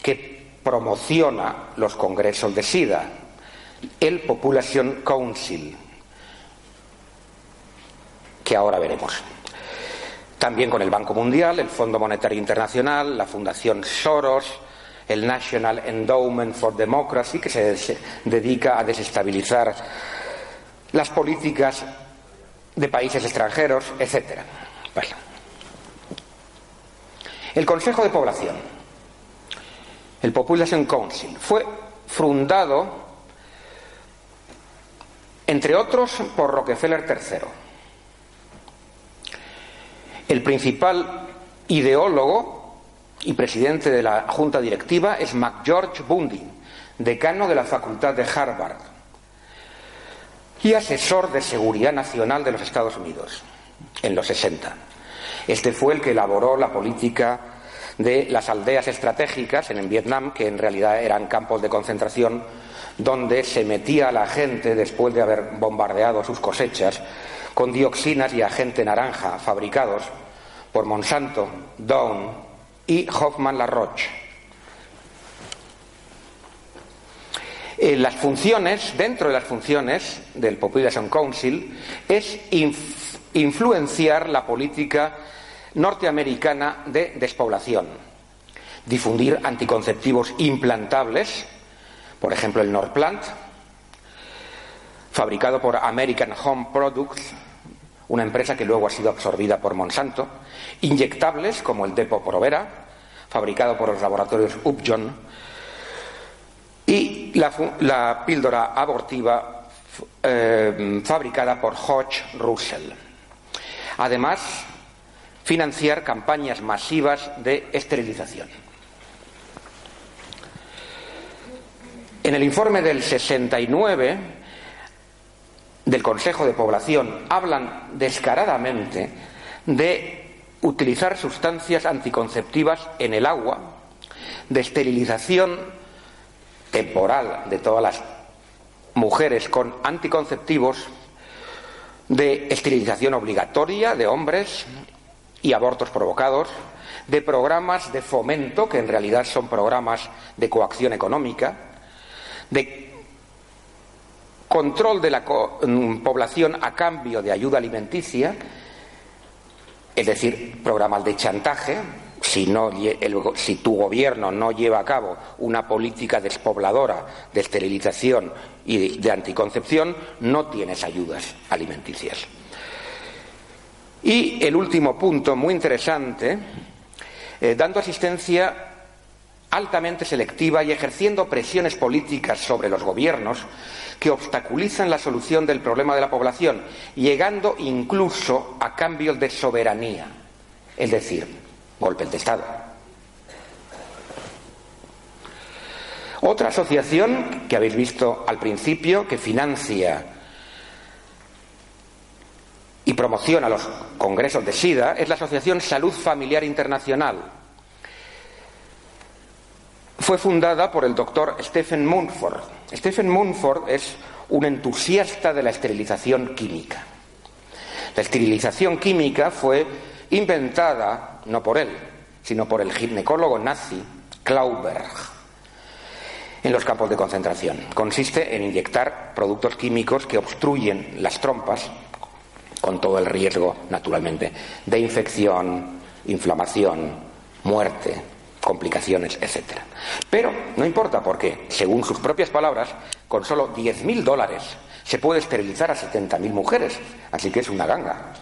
que promociona los congresos de SIDA, el Population Council, que ahora veremos. También con el Banco Mundial, el Fondo Monetario Internacional, la Fundación Soros, el National Endowment for Democracy, que se dedica a desestabilizar las políticas de países extranjeros, etc. El Consejo de Población, el Population Council, fue fundado, entre otros, por Rockefeller III. El principal ideólogo y presidente de la junta directiva es McGeorge Bundy, decano de la Facultad de Harvard y asesor de seguridad nacional de los Estados Unidos en los 60. Este fue el que elaboró la política de las aldeas estratégicas en Vietnam, que en realidad eran campos de concentración donde se metía a la gente después de haber bombardeado sus cosechas con dioxinas y agente naranja fabricados por Monsanto, Dow y Hoffman Laroche. Eh, las funciones, dentro de las funciones del Population Council, es influenciar la política norteamericana de despoblación, difundir anticonceptivos implantables, por ejemplo el Norplant, fabricado por American Home Products, una empresa que luego ha sido absorbida por Monsanto, inyectables como el Depo Provera, fabricado por los laboratorios Upjohn, y la, píldora abortiva eh, fabricada por Hodge Russell. Además, financiar campañas masivas de esterilización. En el informe del 69 del Consejo de Población hablan descaradamente de utilizar sustancias anticonceptivas en el agua, de esterilización temporal de todas las mujeres con anticonceptivos, de esterilización obligatoria de hombres y abortos provocados, de programas de fomento, que en realidad son programas de coacción económica, de control de la mm, población a cambio de ayuda alimenticia, es decir, programas de chantaje. Si, tu gobierno no lleva a cabo una política despobladora de esterilización y de, anticoncepción, no tienes ayudas alimenticias. Y el último punto, muy interesante, eh, dando asistencia altamente selectiva y ejerciendo presiones políticas sobre los gobiernos que obstaculizan la solución del problema de la población, llegando incluso a cambios de soberanía, es decir, golpes de Estado. Otra asociación que habéis visto al principio, que financia y promociona los congresos de SIDA, es la Asociación Salud Familiar Internacional, fue fundada por el doctor Stephen Munford. Stephen Munford es un entusiasta de la esterilización química. La esterilización química fue inventada no por él, sino por el ginecólogo nazi Klauberg en los campos de concentración. Consiste en inyectar productos químicos que obstruyen las trompas con todo el riesgo, naturalmente, de infección, inflamación, muerte, complicaciones, etc. Pero no importa porque, según sus propias palabras, con solo 10.000 dólares se puede esterilizar a 70.000 mujeres, así que es una ganga.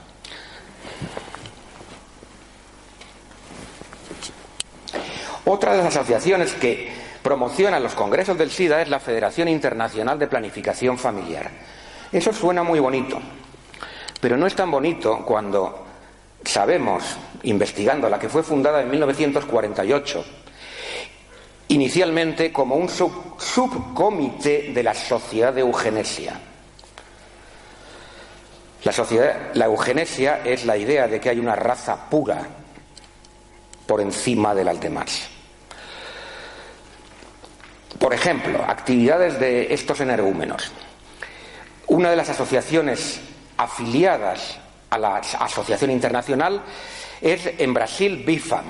Otra de las asociaciones que promocionan los congresos del SIDA es la Federación Internacional de Planificación Familiar. Eso suena muy bonito, pero no es tan bonito cuando sabemos, investigando la que fue fundada en 1948, inicialmente como un subcomité de la Sociedad de Eugenesia. La, eugenesia es la idea de que hay una raza pura por encima de las demás. Por ejemplo, actividades de estos energúmenos. Una de las asociaciones afiliadas a la Asociación Internacional es en Brasil BIFAM.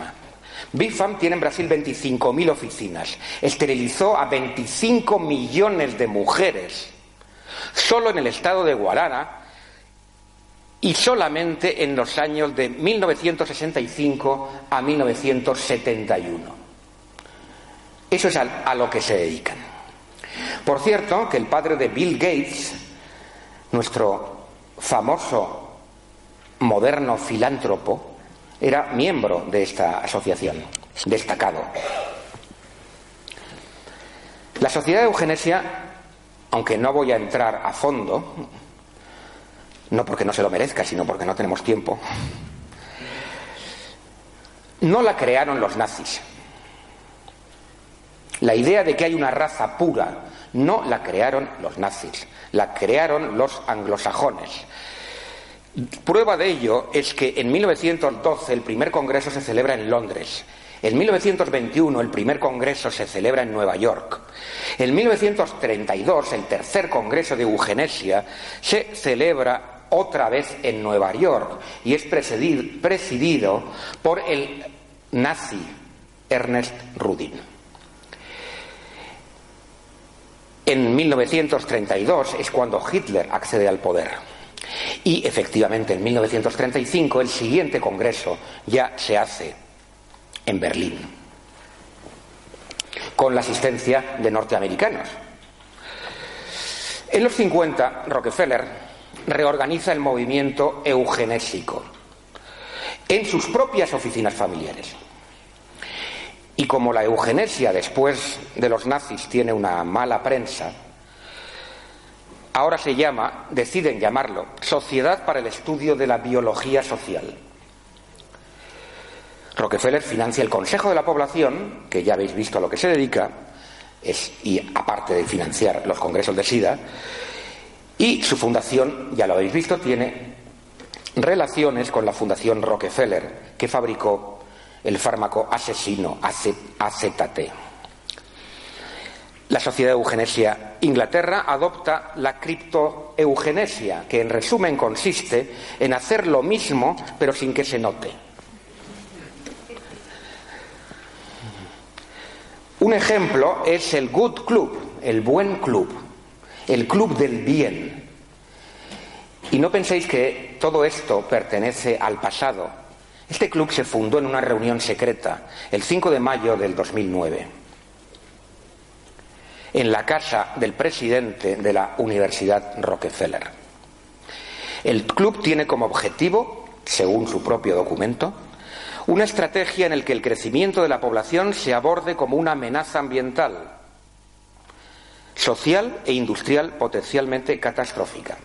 BIFAM tiene en Brasil 25.000 oficinas. Esterilizó a 25 millones de mujeres. Solo en el estado de Guarana y solamente en los años de 1965 a 1971. Eso es a, a lo que se dedican. Por cierto, que el padre de Bill Gates, nuestro famoso moderno filántropo, era miembro de esta asociación, destacado. La sociedad de eugenesia, aunque no voy a entrar a fondo, no porque no se lo merezca, sino porque no tenemos tiempo, no la crearon los nazis. La idea de que hay una raza pura no la crearon los nazis, la crearon los anglosajones. Prueba de ello es que en 1912 el primer congreso se celebra en Londres. En 1921 el primer congreso se celebra en Nueva York. En 1932 el tercer congreso de eugenesia se celebra otra vez en Nueva York y es presidido por el nazi Ernest Rudin. En 1932 es cuando Hitler accede al poder. Y efectivamente en 1935 el siguiente congreso ya se hace en Berlín, con la asistencia de norteamericanos. En los 50, Rockefeller reorganiza el movimiento eugenésico en sus propias oficinas familiares. Y como la eugenesia después de los nazis tiene una mala prensa, ahora se llama, deciden llamarlo, Sociedad para el Estudio de la Biología Social. Rockefeller financia el Consejo de la Población, que ya habéis visto a lo que se dedica, y aparte de financiar los congresos de SIDA, y su fundación, ya lo habéis visto, tiene relaciones con la Fundación Rockefeller, que fabricó el fármaco asesino AZT. La Sociedad de Eugenesia Inglaterra adopta la criptoeugenesia, que en resumen consiste en hacer lo mismo pero sin que se note. Un ejemplo es el Good Club, el buen club el club del bien. Y no penséis que todo esto pertenece al pasado. Este club se fundó en una reunión secreta el 5 de mayo del 2009 en la casa del presidente de la Universidad Rockefeller. El club tiene como objetivo, según su propio documento, una estrategia en la que el crecimiento de la población se aborde como una amenaza ambiental social e industrial potencialmente catastrófica.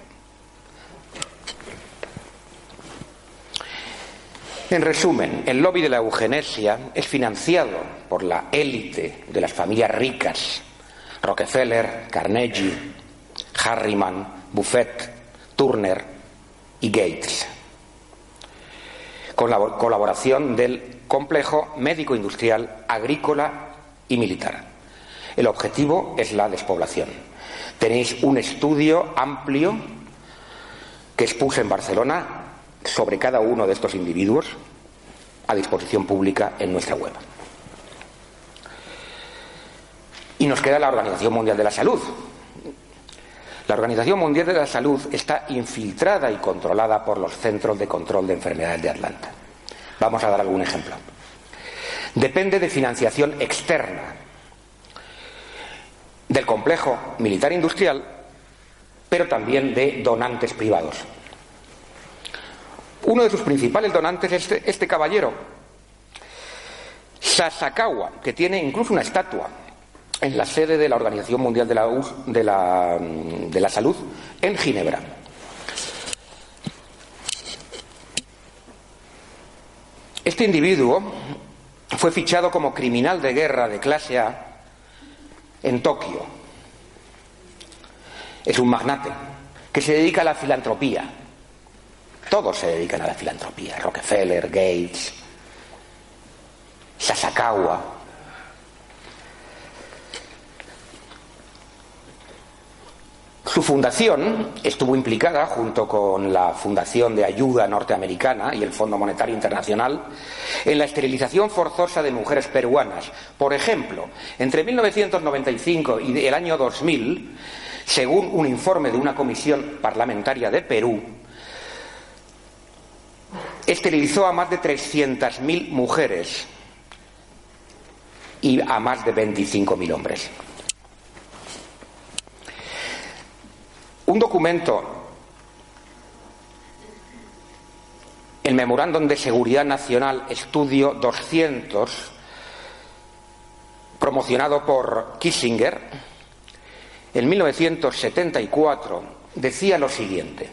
En resumen, el lobby de la eugenesia es financiado por la élite de las familias ricas, Rockefeller, Carnegie, Harriman, Buffett, Turner y Gates, con la colaboración del complejo médico-industrial, agrícola y militar. El objetivo es la despoblación. Tenéis un estudio amplio que expuse en Barcelona sobre cada uno de estos individuos a disposición pública en nuestra web. Y nos queda la Organización Mundial de la Salud. La Organización Mundial de la Salud está infiltrada y controlada por los Centros de Control de Enfermedades de Atlanta. Vamos a dar algún ejemplo. Depende de financiación externa del complejo militar industrial, pero también de donantes privados. Uno de sus principales donantes es este, este caballero, Sasakawa, que tiene incluso una estatua en la sede de la Organización Mundial de la, de la, de la Salud en Ginebra. Este individuo fue fichado como criminal de guerra de clase A en Tokio. Es un magnate que se dedica a la filantropía. Todos se dedican a la filantropía. Rockefeller, Gates, Sasakawa. Su fundación estuvo implicada, junto con la Fundación de Ayuda Norteamericana y el Fondo Monetario Internacional, en la esterilización forzosa de mujeres peruanas. Por ejemplo, entre 1995 y el año 2000, según un informe de una comisión parlamentaria de Perú, esterilizó a más de 300.000 mujeres y a más de 25.000 hombres. Un documento, el Memorándum de Seguridad Nacional Estudio 200, promocionado por Kissinger, en 1974, decía lo siguiente.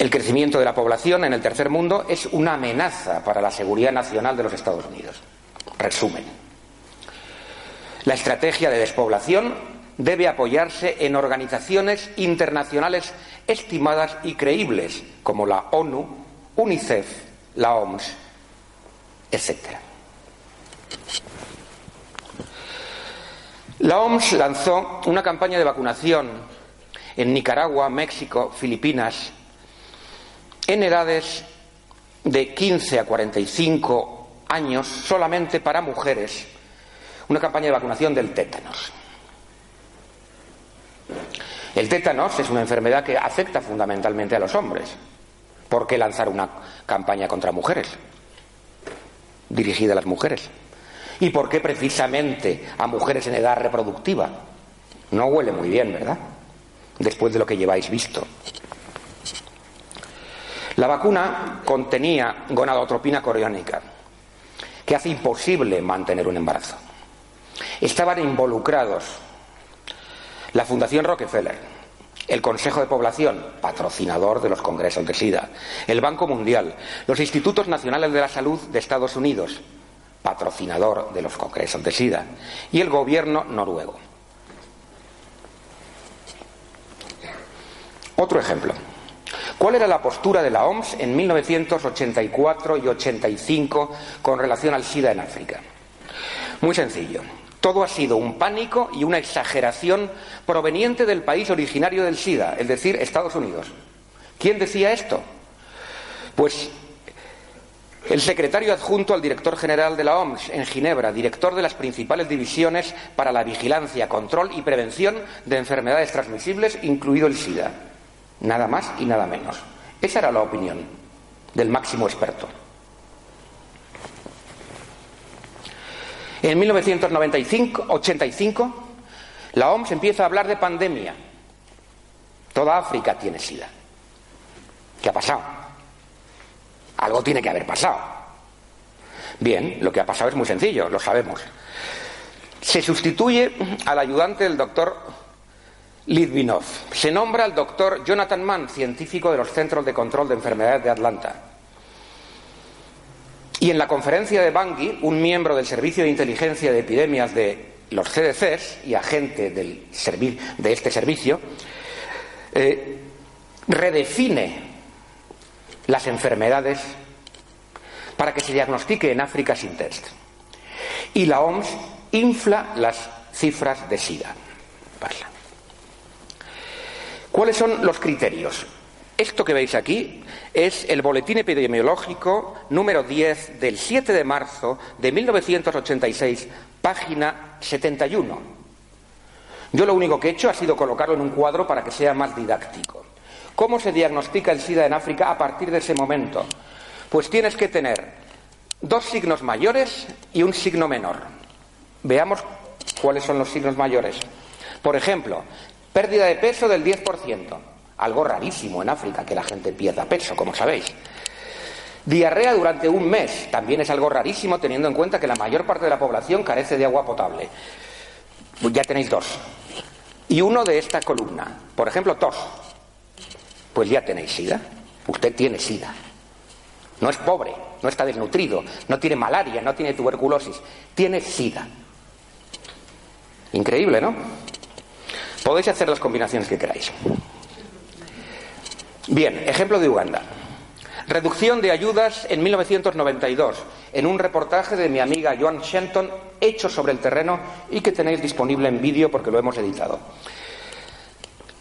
El crecimiento de la población en el tercer mundo es una amenaza para la seguridad nacional de los Estados Unidos. Resumen. La estrategia de despoblación debe apoyarse en organizaciones internacionales estimadas y creíbles, como la ONU, UNICEF, la OMS, etc. La OMS lanzó una campaña de vacunación en Nicaragua, México, Filipinas, en edades de 15 a 45 años solamente para mujeres una campaña de vacunación del tétanos. El tétanos es una enfermedad que afecta fundamentalmente a los hombres. ¿Por qué lanzar una campaña contra mujeres? Dirigida a las mujeres. ¿Y por qué precisamente a mujeres en edad reproductiva? No huele muy bien, ¿verdad? Después de lo que lleváis visto. La vacuna contenía gonadotropina coriónica, que hace imposible mantener un embarazo. Estaban involucrados la Fundación Rockefeller, el Consejo de Población, patrocinador de los congresos de SIDA, el Banco Mundial, los Institutos Nacionales de la Salud de Estados Unidos, patrocinador de los congresos de SIDA, y el gobierno noruego. Otro ejemplo. ¿Cuál era la postura de la OMS en 1984 y 85 con relación al SIDA en África? Muy sencillo. Todo ha sido un pánico y una exageración proveniente del país originario del SIDA, es decir, Estados Unidos. ¿Quién decía esto? Pues el secretario adjunto al director general de la OMS en Ginebra, director de las principales divisiones para la vigilancia, control y prevención de enfermedades transmisibles, incluido el SIDA. Nada más y nada menos. Esa era la opinión del máximo experto. En 1985, la OMS empieza a hablar de pandemia. Toda África tiene SIDA. ¿Qué ha pasado? Algo tiene que haber pasado. Bien, lo que ha pasado es muy sencillo, lo sabemos. Se sustituye al ayudante del doctor Litvinov. Se nombra al doctor Jonathan Mann, científico de los Centros de Control de Enfermedades de Atlanta. Y en la conferencia de Bangui, un miembro del Servicio de Inteligencia de Epidemias de los CDCs y agente de este servicio, eh, redefine las enfermedades para que se diagnostique en África sin test. Y la OMS infla las cifras de SIDA. ¿Cuáles son los criterios? Esto que veis aquí es el boletín epidemiológico número 10 del 7 de marzo de 1986, página 71. Yo lo único que he hecho ha sido colocarlo en un cuadro para que sea más didáctico. ¿Cómo se diagnostica el SIDA en África a partir de ese momento? Pues tienes que tener dos signos mayores y un signo menor. Veamos cuáles son los signos mayores. Por ejemplo, pérdida de peso del 10%. Algo rarísimo en África, que la gente pierda peso, como sabéis. Diarrea durante un mes también es algo rarísimo teniendo en cuenta que la mayor parte de la población carece de agua potable. Ya tenéis dos. Y uno de esta columna, por ejemplo, tos. Pues ya tenéis sida. Usted tiene sida. No es pobre, no está desnutrido, no tiene malaria, no tiene tuberculosis, tiene sida. Increíble, ¿no? Podéis hacer las combinaciones que queráis. Bien, ejemplo de Uganda. Reducción de ayudas en 1992, en un reportaje de mi amiga Joan Shenton, hecho sobre el terreno y que tenéis disponible en vídeo porque lo hemos editado.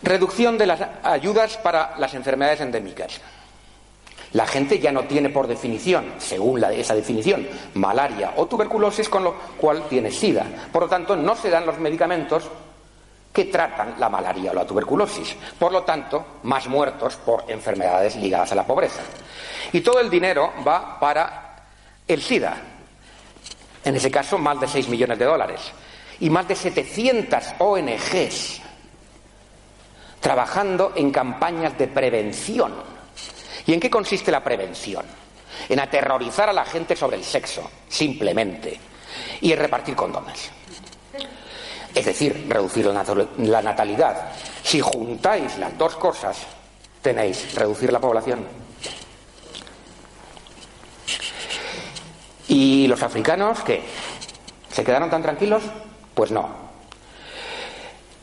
Reducción de las ayudas para las enfermedades endémicas. La gente ya no tiene por definición, según esa definición, malaria o tuberculosis, con lo cual tiene sida. Por lo tanto, no se dan los medicamentos que tratan la malaria o la tuberculosis. Por lo tanto, más muertos por enfermedades ligadas a la pobreza. Y todo el dinero va para el SIDA. En ese caso, más de 6 millones de dólares. Y más de 700 ONGs trabajando en campañas de prevención. ¿Y en qué consiste la prevención? En aterrorizar a la gente sobre el sexo, simplemente, y en repartir condones. Es decir, reducir la natalidad. Si juntáis las dos cosas, tenéis reducir la población. ¿Y los africanos qué? ¿Se quedaron tan tranquilos? Pues no.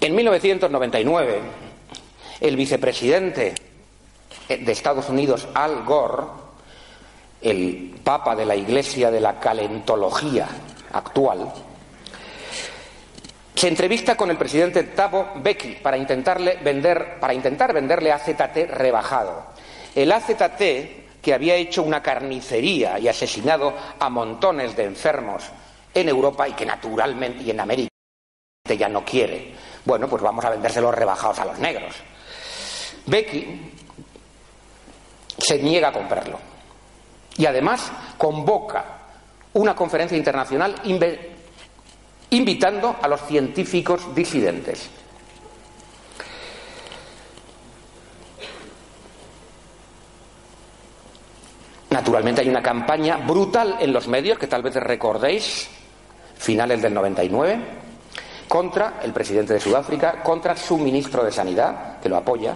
En 1999, el vicepresidente de Estados Unidos, Al Gore, el papa de la Iglesia de la Calentología actual, se entrevista con el presidente Thabo Becky para, vender, para intentar venderle AZT rebajado. El AZT, que había hecho una carnicería y asesinado a montones de enfermos en Europa y que naturalmente y en América ya no quiere. Bueno, pues vamos a vendérselos rebajados a los negros. Becky se niega a comprarlo y además convoca una conferencia internacional invitando a los científicos disidentes. Naturalmente hay una campaña brutal en los medios, que tal vez recordéis, finales del 99, contra el presidente de Sudáfrica, contra su ministro de Sanidad, que lo apoya.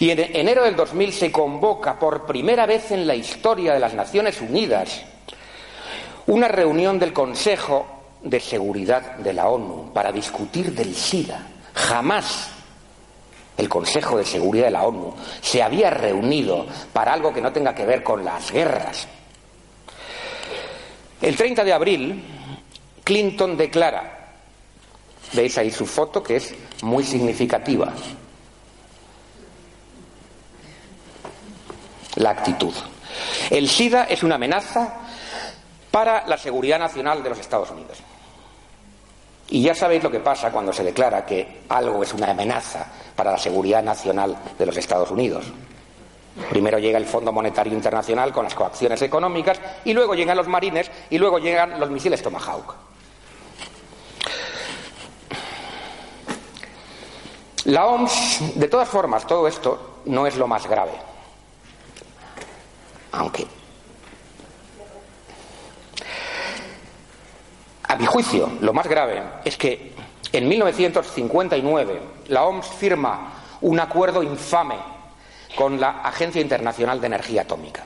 Y en enero del 2000 se convoca por primera vez en la historia de las Naciones Unidas una reunión del Consejo de Seguridad de la ONU para discutir del SIDA. Jamás el Consejo de Seguridad de la ONU se había reunido para algo que no tenga que ver con las guerras. El 30 de abril, Clinton declara, veis ahí su foto que es muy significativa, la actitud. El SIDA es una amenaza para la seguridad nacional de los Estados Unidos. Y ya sabéis lo que pasa cuando se declara que algo es una amenaza para la seguridad nacional de los Estados Unidos. Primero llega el Fondo Monetario Internacional con las coacciones económicas y luego llegan los marines y luego llegan los misiles Tomahawk. La OMS, de todas formas, todo esto no es lo más grave. Aunque A mi juicio, lo más grave es que en 1959 la OMS firma un acuerdo infame con la Agencia Internacional de Energía Atómica.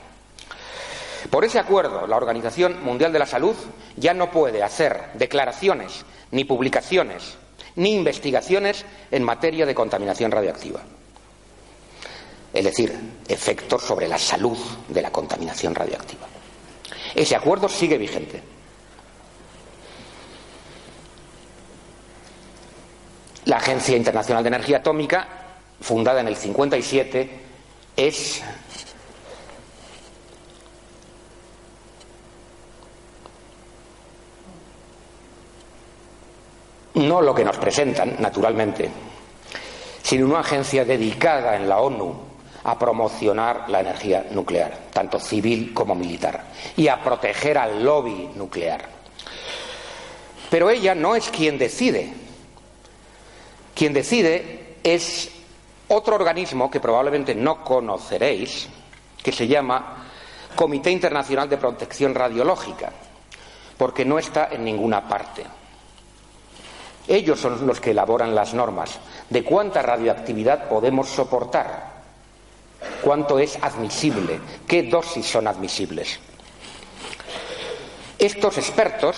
Por ese acuerdo, la Organización Mundial de la Salud ya no puede hacer declaraciones, ni publicaciones, ni investigaciones en materia de contaminación radioactiva. Es decir, efectos sobre la salud de la contaminación radioactiva. Ese acuerdo sigue vigente. La Agencia Internacional de Energía Atómica, fundada en el 57, es no lo que nos presentan, naturalmente, sino una agencia dedicada en la ONU a promocionar la energía nuclear, tanto civil como militar, y a proteger al lobby nuclear. Pero ella no es quien decide quien decide es otro organismo que probablemente no conoceréis, que se llama Comité Internacional de Protección Radiológica, porque no está en ninguna parte. Ellos son los que elaboran las normas de cuánta radioactividad podemos soportar, cuánto es admisible, qué dosis son admisibles. Estos expertos,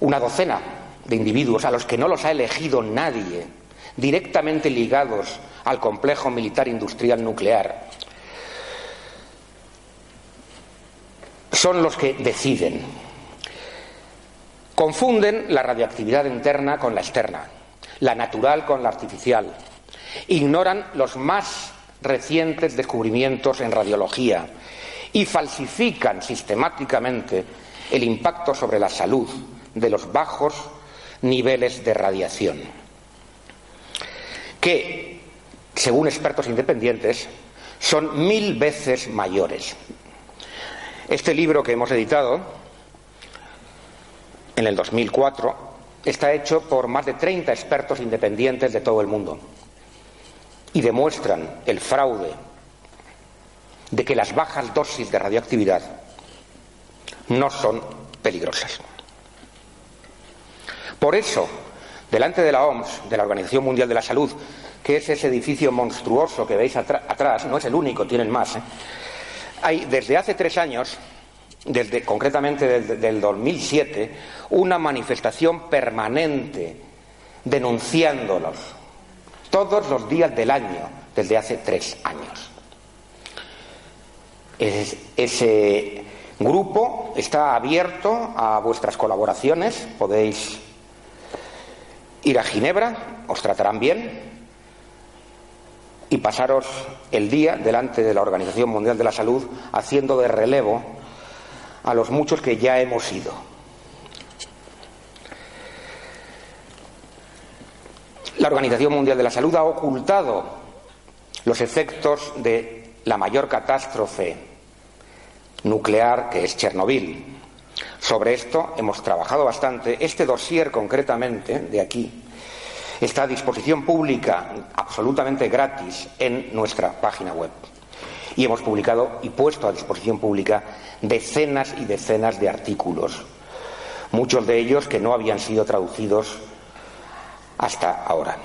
una docena de individuos a los que no los ha elegido nadie, directamente ligados al complejo militar industrial nuclear, son los que deciden. Confunden la radioactividad interna con la externa, la natural con la artificial. Ignoran los más recientes descubrimientos en radiología y falsifican sistemáticamente el impacto sobre la salud de los bajos niveles de radiación, que, según expertos independientes, son mil veces mayores. Este libro que hemos editado en el 2004 está hecho por más de 30 expertos independientes de todo el mundo y demuestran el fraude de que las bajas dosis de radioactividad no son peligrosas. Por eso, delante de la OMS, de la Organización Mundial de la Salud, que es ese edificio monstruoso que veis atrás, no es el único, tienen más, ¿eh? hay desde hace tres años, desde, concretamente desde el 2007, una manifestación permanente denunciándolos todos los días del año desde hace tres años. ese grupo está abierto a vuestras colaboraciones, podéis ir a Ginebra, os tratarán bien y pasaros el día delante de la Organización Mundial de la Salud haciendo de relevo a los muchos que ya hemos ido. La Organización Mundial de la Salud ha ocultado los efectos de la mayor catástrofe nuclear que es Chernobyl. Sobre esto hemos trabajado bastante. Este dossier concretamente, de aquí, está a disposición pública, absolutamente gratis, en nuestra página web. Y hemos publicado y puesto a disposición pública decenas y decenas de artículos, muchos de ellos que no habían sido traducidos hasta ahora.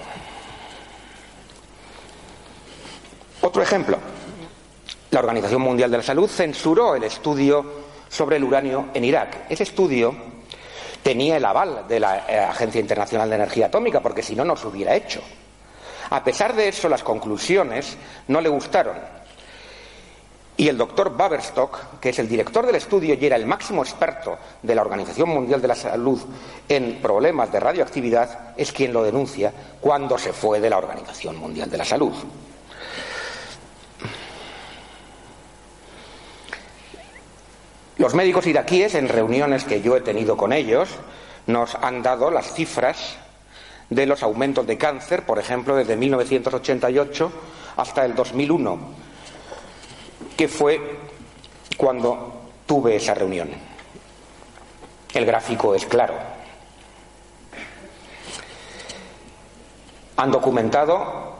Otro ejemplo. La Organización Mundial de la Salud censuró el estudio sobre el uranio en Irak. Ese estudio tenía el aval de la eh, Agencia Internacional de Energía Atómica, porque si no, no se hubiera hecho. A pesar de eso, las conclusiones no le gustaron. Y el doctor Baberstock, que es el director del estudio y era el máximo experto de la Organización Mundial de la Salud en problemas de radioactividad, es quien lo denuncia cuando se fue de la Organización Mundial de la Salud. Los médicos iraquíes, en reuniones que yo he tenido con ellos, nos han dado las cifras de los aumentos de cáncer, por ejemplo, desde 1988 hasta el 2001, que fue cuando tuve esa reunión. El gráfico es claro. Han documentado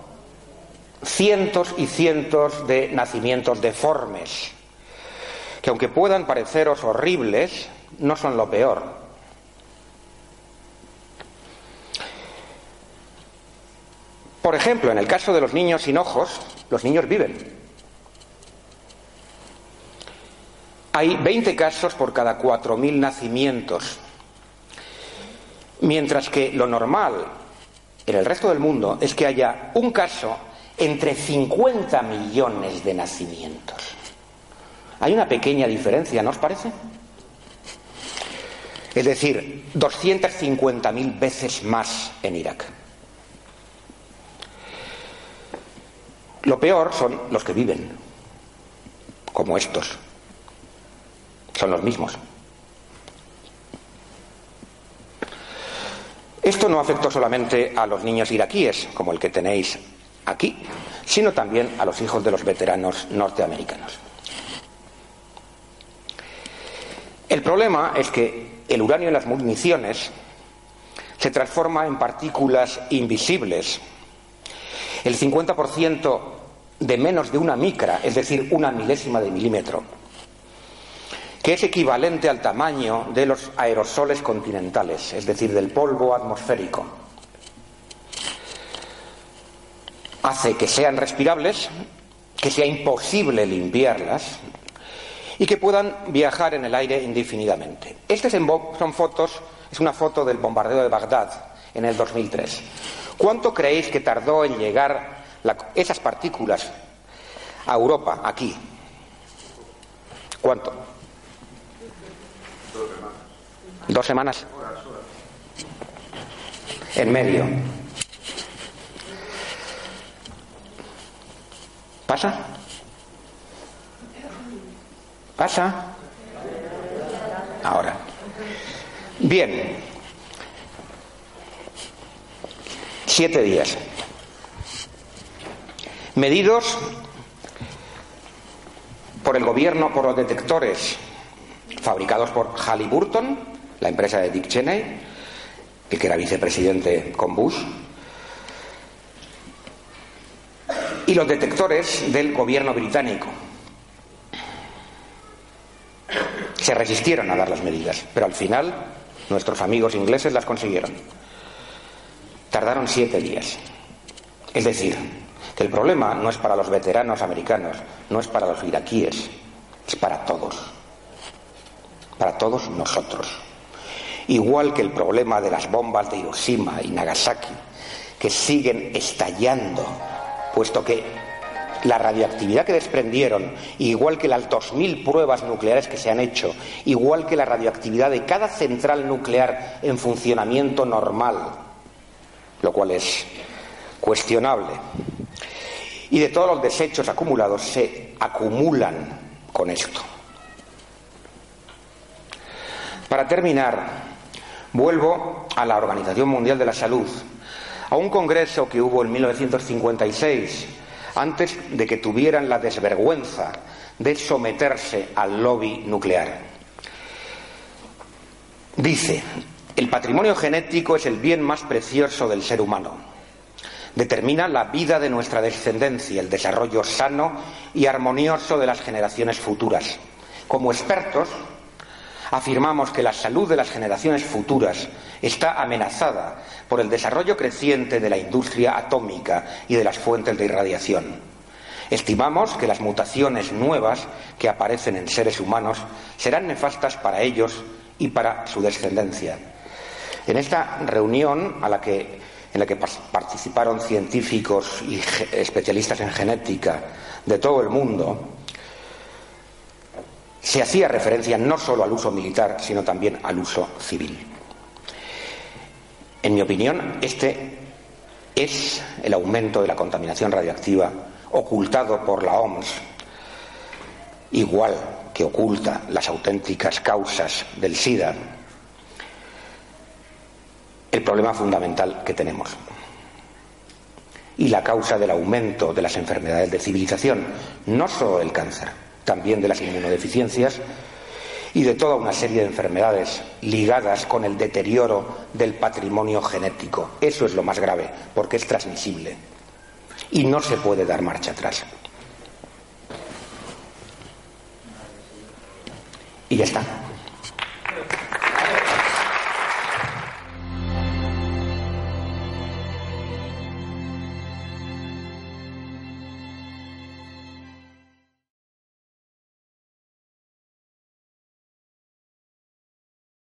cientos y cientos de nacimientos deformes que aunque puedan pareceros horribles, no son lo peor. Por ejemplo, en el caso de los niños sin ojos, los niños viven. Hay 20 casos por cada 4.000 nacimientos, mientras que lo normal en el resto del mundo es que haya un caso entre 50 millones de nacimientos. Hay una pequeña diferencia, ¿no os parece? Es decir, 250.000 veces más en Irak. Lo peor son los que viven, como estos. Son los mismos. Esto no afectó solamente a los niños iraquíes, como el que tenéis aquí, sino también a los hijos de los veteranos norteamericanos. El problema es que el uranio en las municiones se transforma en partículas invisibles. El 50% de menos de una micra, es decir, una milésima de milímetro, que es equivalente al tamaño de los aerosoles continentales, es decir, del polvo atmosférico. Hace que sean respirables, que sea imposible limpiarlas y que puedan viajar en el aire indefinidamente. Estas son fotos, es una foto del bombardeo de Bagdad en el 2003. ¿Cuánto creéis que tardó en llegar esas partículas a Europa, aquí? ¿Cuánto? Dos semanas. En medio. ¿Pasa? ¿Pasa? Ahora. Bien. Siete días. Medidos por el gobierno por los detectores fabricados por Halliburton, la empresa de Dick Cheney, el que era vicepresidente con Bush, y los detectores del gobierno británico. Se resistieron a dar las medidas, pero al final nuestros amigos ingleses las consiguieron. Tardaron siete días. Es decir, que el problema no es para los veteranos americanos, no es para los iraquíes, es para todos, para todos nosotros. Igual que el problema de las bombas de Hiroshima y Nagasaki, que siguen estallando, puesto que la radioactividad que desprendieron, igual que las 2.000 pruebas nucleares que se han hecho, igual que la radioactividad de cada central nuclear en funcionamiento normal, lo cual es cuestionable, y de todos los desechos acumulados se acumulan con esto. Para terminar, vuelvo a la Organización Mundial de la Salud, a un congreso que hubo en 1956, antes de que tuvieran la desvergüenza de someterse al lobby nuclear. Dice, el patrimonio genético es el bien más precioso del ser humano determina la vida de nuestra descendencia, el desarrollo sano y armonioso de las generaciones futuras. Como expertos, afirmamos que la salud de las generaciones futuras está amenazada por el desarrollo creciente de la industria atómica y de las fuentes de irradiación. Estimamos que las mutaciones nuevas que aparecen en seres humanos serán nefastas para ellos y para su descendencia. En esta reunión a la que en la que participaron científicos y especialistas en genética de todo el mundo, se hacía referencia no solo al uso militar, sino también al uso civil. En mi opinión, este es el aumento de la contaminación radioactiva ocultado por la OMS, igual que oculta las auténticas causas del SIDA, el problema fundamental que tenemos y la causa del aumento de las enfermedades de civilización, no solo el cáncer, también de las inmunodeficiencias y de toda una serie de enfermedades ligadas con el deterioro del patrimonio genético. Eso es lo más grave, porque es transmisible y no se puede dar marcha atrás. Y ya está.